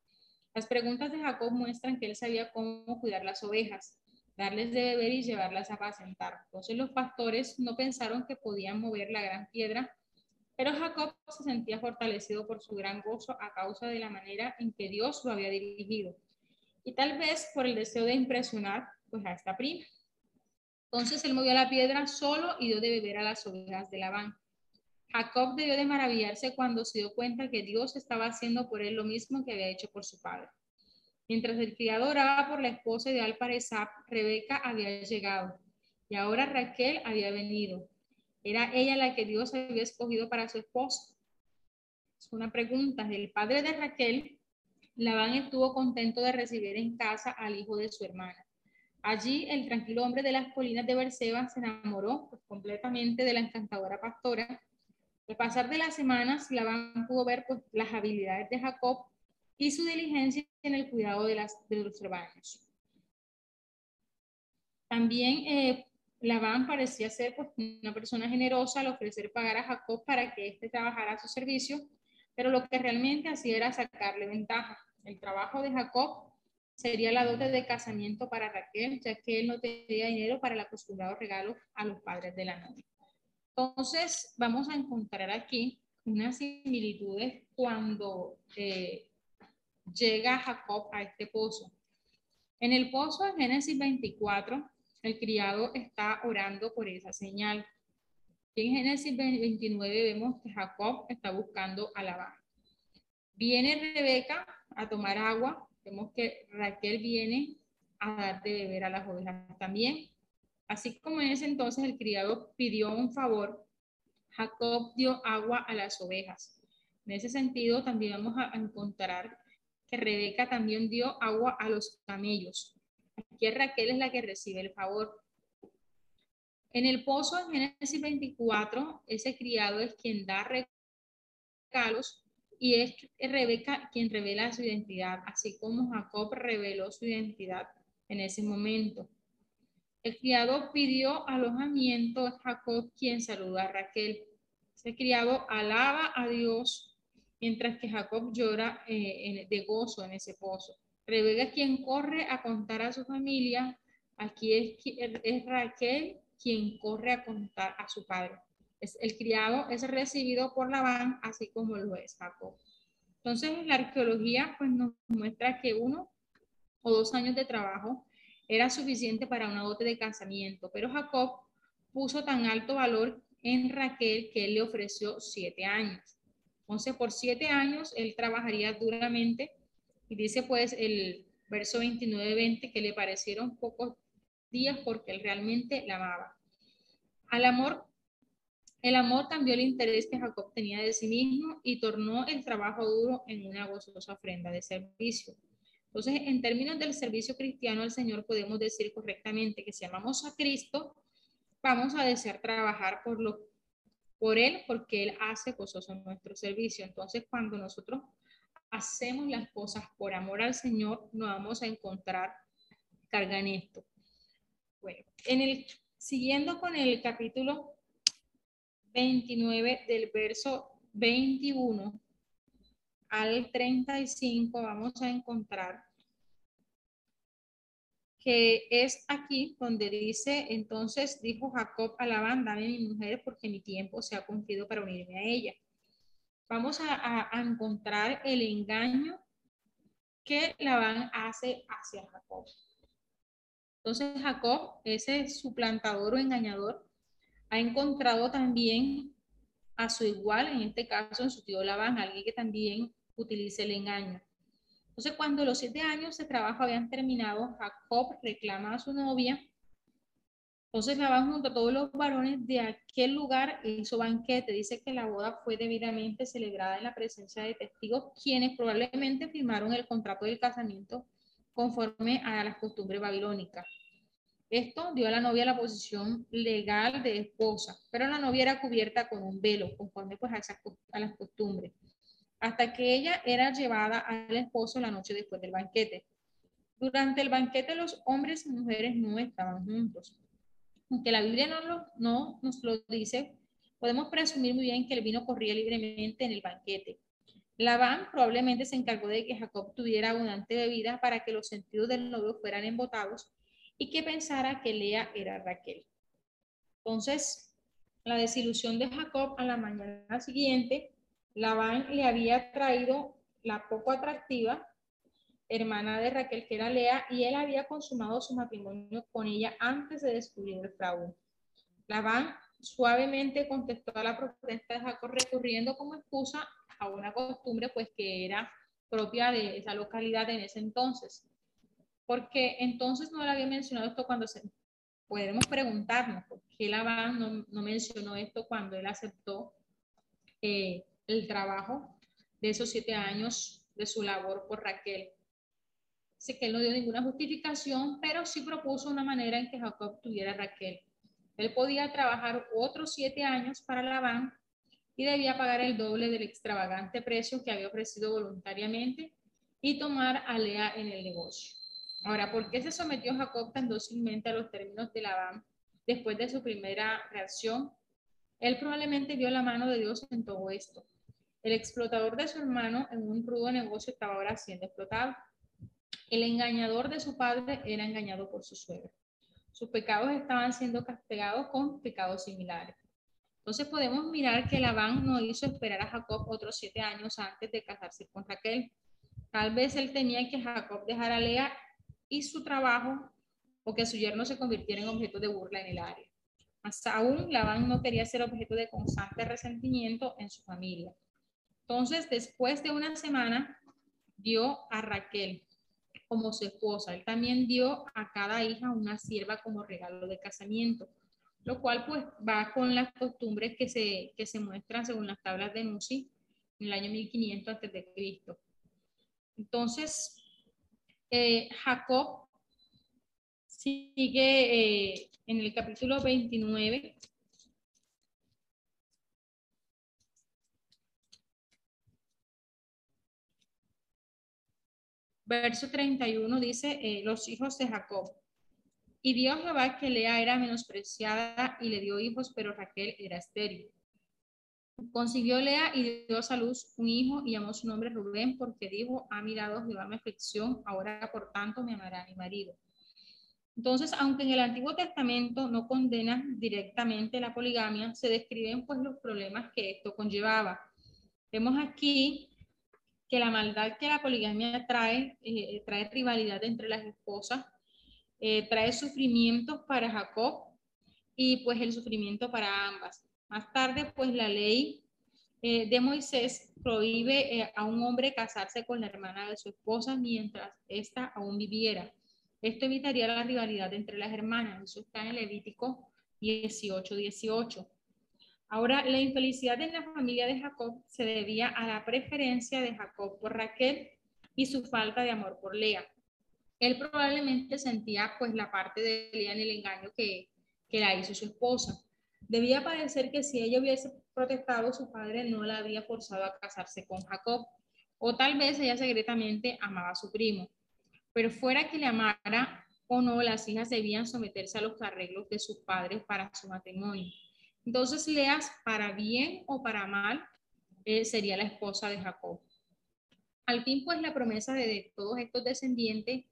Las preguntas de Jacob muestran que él sabía cómo cuidar las ovejas, darles de beber y llevarlas a apacentar. Entonces los pastores no pensaron que podían mover la gran piedra pero Jacob se sentía fortalecido por su gran gozo a causa de la manera en que Dios lo había dirigido y tal vez por el deseo de impresionar pues a esta prima. Entonces él movió la piedra solo y dio de beber a las ovejas de Labán. Jacob debió de maravillarse cuando se dio cuenta que Dios estaba haciendo por él lo mismo que había hecho por su padre. Mientras el criado oraba por la esposa de Alparezab, Rebeca había llegado y ahora Raquel había venido. ¿Era ella la que Dios había escogido para su esposo? Es una pregunta. El padre de Raquel, Labán estuvo contento de recibir en casa al hijo de su hermana. Allí el tranquilo hombre de las colinas de Berseba se enamoró pues, completamente de la encantadora pastora. Al pasar de las semanas, Labán pudo ver pues, las habilidades de Jacob y su diligencia en el cuidado de, los rebaños. También eh, Labán parecía ser pues, una persona generosa al ofrecer pagar a Jacob para que éste trabajara a su servicio, pero lo que realmente hacía era sacarle ventaja. El trabajo de Jacob sería la dote de casamiento para Raquel, ya que él no tenía dinero para el acostumbrado regalo a los padres de la novia. Entonces, vamos a encontrar aquí unas similitudes cuando eh, llega Jacob a este pozo. En el pozo de Génesis 24, el criado está orando por esa señal. en Génesis 29 vemos que Jacob está buscando a Labán. Viene Rebeca a tomar agua. Vemos que Raquel viene a dar de beber a las ovejas también. Así como en ese entonces el criado pidió un favor, Jacob dio agua a las ovejas. En ese sentido, también vamos a encontrar que Rebeca también dio agua a los camellos. Aquí Raquel es la que recibe el favor. En el pozo en Génesis 24, ese criado es quien da regalos y es Rebeca quien revela su identidad, así como Jacob reveló su identidad en ese momento. El criado pidió alojamiento, es Jacob quien saluda a Raquel. Ese criado alaba a Dios, mientras que Jacob llora eh, de gozo en ese pozo. Rebeca quien corre a contar a su familia, aquí es, es Raquel quien corre a contar a su padre. El criado es recibido por Labán, así como lo es Jacob. Entonces, la arqueología pues, nos muestra que uno o dos años de trabajo era suficiente para una dote de casamiento, pero Jacob puso tan alto valor en Raquel que él le ofreció siete años. Entonces, por siete años él trabajaría duramente y dice pues el verso 29-20 que le parecieron pocos días porque él realmente la amaba. Al amor, el amor cambió el interés que Jacob tenía de sí mismo y tornó el trabajo duro en una gozosa ofrenda de servicio. Entonces, en términos del servicio cristiano al Señor, podemos decir correctamente que si amamos a Cristo, vamos a desear trabajar por, lo, por Él, porque Él hace gozoso nuestro servicio. Entonces, cuando nosotros hacemos las cosas por amor al Señor, no vamos a encontrar carga en esto. Bueno, en el, siguiendo con el capítulo 29 del verso 21 al 35, vamos a encontrar que es aquí donde dice, entonces dijo Jacob a Labán, dame mi mujer porque mi tiempo se ha cumplido para unirme a ella. Vamos a, a encontrar el engaño que Labán hace hacia Jacob. Entonces Jacob, ese suplantador o engañador, ha encontrado también a su igual, en este caso en su tío Labán, alguien que también utilice el engaño. Entonces cuando los siete años de trabajo habían terminado, Jacob reclama a su novia. Entonces Labán junto a todos los varones de aquel lugar hizo banquete. Dice que la boda fue debidamente celebrada en la presencia de testigos, quienes probablemente firmaron el contrato del casamiento conforme a las costumbres babilónicas. Esto dio a la novia la posición legal de esposa, pero la novia era cubierta con un velo, conforme pues a, a las costumbres, hasta que ella era llevada al esposo la noche después del banquete. Durante el banquete los hombres y mujeres no estaban juntos. Aunque la Biblia no, nos lo dice, podemos presumir muy bien que el vino corría libremente en el banquete. Labán probablemente se encargó de que Jacob tuviera abundante bebida para que los sentidos del novio fueran embotados y que pensara que Lea era Raquel. Entonces, la desilusión de Jacob a la mañana siguiente, Labán le había traído la poco atractiva hermana de Raquel, que era Lea, y él había consumado su matrimonio con ella antes de descubrir el fraude. Labán suavemente contestó a la protesta de Jacob recurriendo como excusa a una costumbre pues que era propia de esa localidad en ese entonces. Porque entonces no le había mencionado esto cuando se... Podemos preguntarnos por qué Labán no, no mencionó esto cuando él aceptó eh, el trabajo de esos siete años de su labor por Raquel. Sé que él no dio ninguna justificación, pero sí propuso una manera en que Jacob tuviera Raquel. Él podía trabajar otros siete años para Labán y debía pagar el doble del extravagante precio que había ofrecido voluntariamente y tomar a Lea en el negocio. Ahora, ¿por qué se sometió Jacob tan dócilmente a los términos de Labán después de su primera reacción? Él probablemente vio la mano de Dios en todo esto. El explotador de su hermano en un rudo negocio estaba ahora siendo explotado. El engañador de su padre era engañado por su suegra. Sus pecados estaban siendo castigados con pecados similares. Entonces podemos mirar que Labán no hizo esperar a Jacob otros siete años antes de casarse con Raquel. Tal vez él temía que Jacob dejara a Lea y su trabajo o que su yerno se convirtiera en objeto de burla en el área. Más aún, Labán no quería ser objeto de constante resentimiento en su familia. Entonces, después de una semana, dio a Raquel como su esposa. Él también dio a cada hija una sierva como regalo de casamiento, lo cual pues va con las costumbres que se, que se muestran según las tablas de Nusi en el año 1500 a.C. Entonces, eh, Jacob sigue eh, en el capítulo 29 verso 31 dice, eh, los hijos de Jacob. Y vio Jehová que Lea era menospreciada y le dio hijos, pero Raquel era estéril. Consiguió Lea y dio a luz un hijo y llamó su nombre Rubén, porque dijo, ha mirado Jehová mi aflicción, ahora por tanto me amará mi marido. Entonces, aunque en el Antiguo Testamento no condena directamente la poligamia, se describen pues los problemas que esto conllevaba. Vemos aquí que la maldad que la poligamia trae, eh, trae rivalidad entre las esposas, eh, trae sufrimientos para Jacob y pues el sufrimiento para ambas. Más tarde, pues la ley eh, de Moisés prohíbe a un hombre casarse con la hermana de su esposa mientras ésta aún viviera. Esto evitaría la rivalidad entre las hermanas. Eso está en Levítico 18, 18. Ahora, la infelicidad en la familia de Jacob se debía a la preferencia de Jacob por Raquel y su falta de amor por Lea. Él probablemente sentía pues la parte de Lea en el engaño que, que la hizo su esposa. Debía parecer que si ella hubiese protestado, su padre no la había forzado a casarse con Jacob. O tal vez ella secretamente amaba a su primo. Pero fuera que le amara o no, las hijas debían someterse a los arreglos de sus padres para su matrimonio. Entonces Leas, para bien o para mal, eh, sería la esposa de Jacob. Al fin, pues la promesa de, todos estos descendientes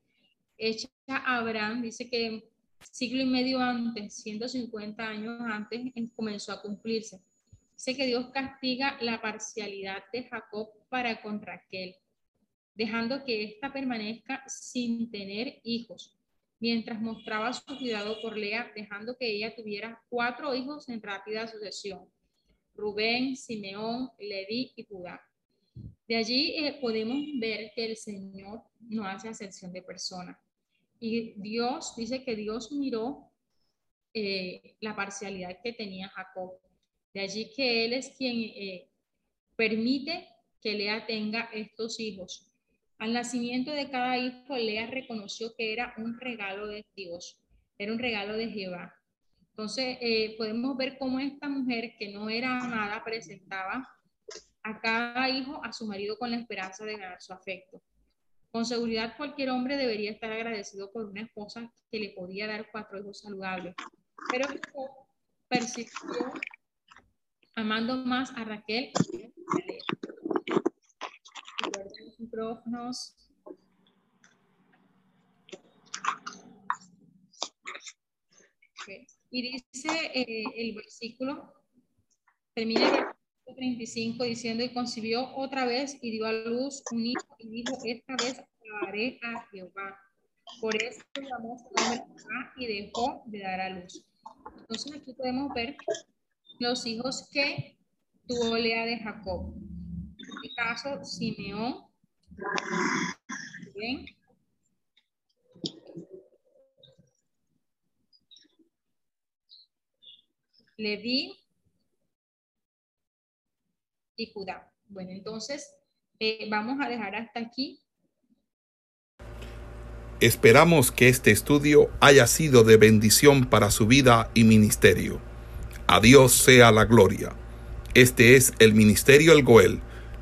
hecha a Abraham, dice que siglo y medio antes, 150 años antes, comenzó a cumplirse. Dice que Dios castiga la parcialidad de Jacob para con Raquel, dejando que ésta permanezca sin tener hijos mientras mostraba su cuidado por Lea, dejando que ella tuviera cuatro hijos en rápida sucesión, Rubén, Simeón, Leví y Judá. De allí eh, podemos ver que el Señor no hace acepción de personas. Y Dios dice que Dios miró eh, la parcialidad que tenía Jacob. De allí que Él es quien eh, permite que Lea tenga estos hijos. Al nacimiento de cada hijo, Lea reconoció que era un regalo de Dios, era un regalo de Jehová. Entonces, eh, podemos ver cómo esta mujer que no era amada presentaba a cada hijo a su marido con la esperanza de ganar su afecto. Con seguridad, cualquier hombre debería estar agradecido por una esposa que le podía dar cuatro hijos saludables. Pero persistió amando más a Raquel micrófonos. Y dice eh, el versículo, termina el 35 diciendo, y concibió otra vez y dio a luz un hijo y dijo, esta vez alabaré a Jehová. Por eso llamó su nombre y dejó de dar a luz. Entonces aquí podemos ver los hijos que tuvo Lea de Jacob. En este caso, Simeón, Bien. Leví y Judá. Bueno, entonces eh, vamos a dejar hasta aquí. Esperamos que este estudio haya sido de bendición para su vida y ministerio. A Dios sea la gloria. Este es el Ministerio El Goel,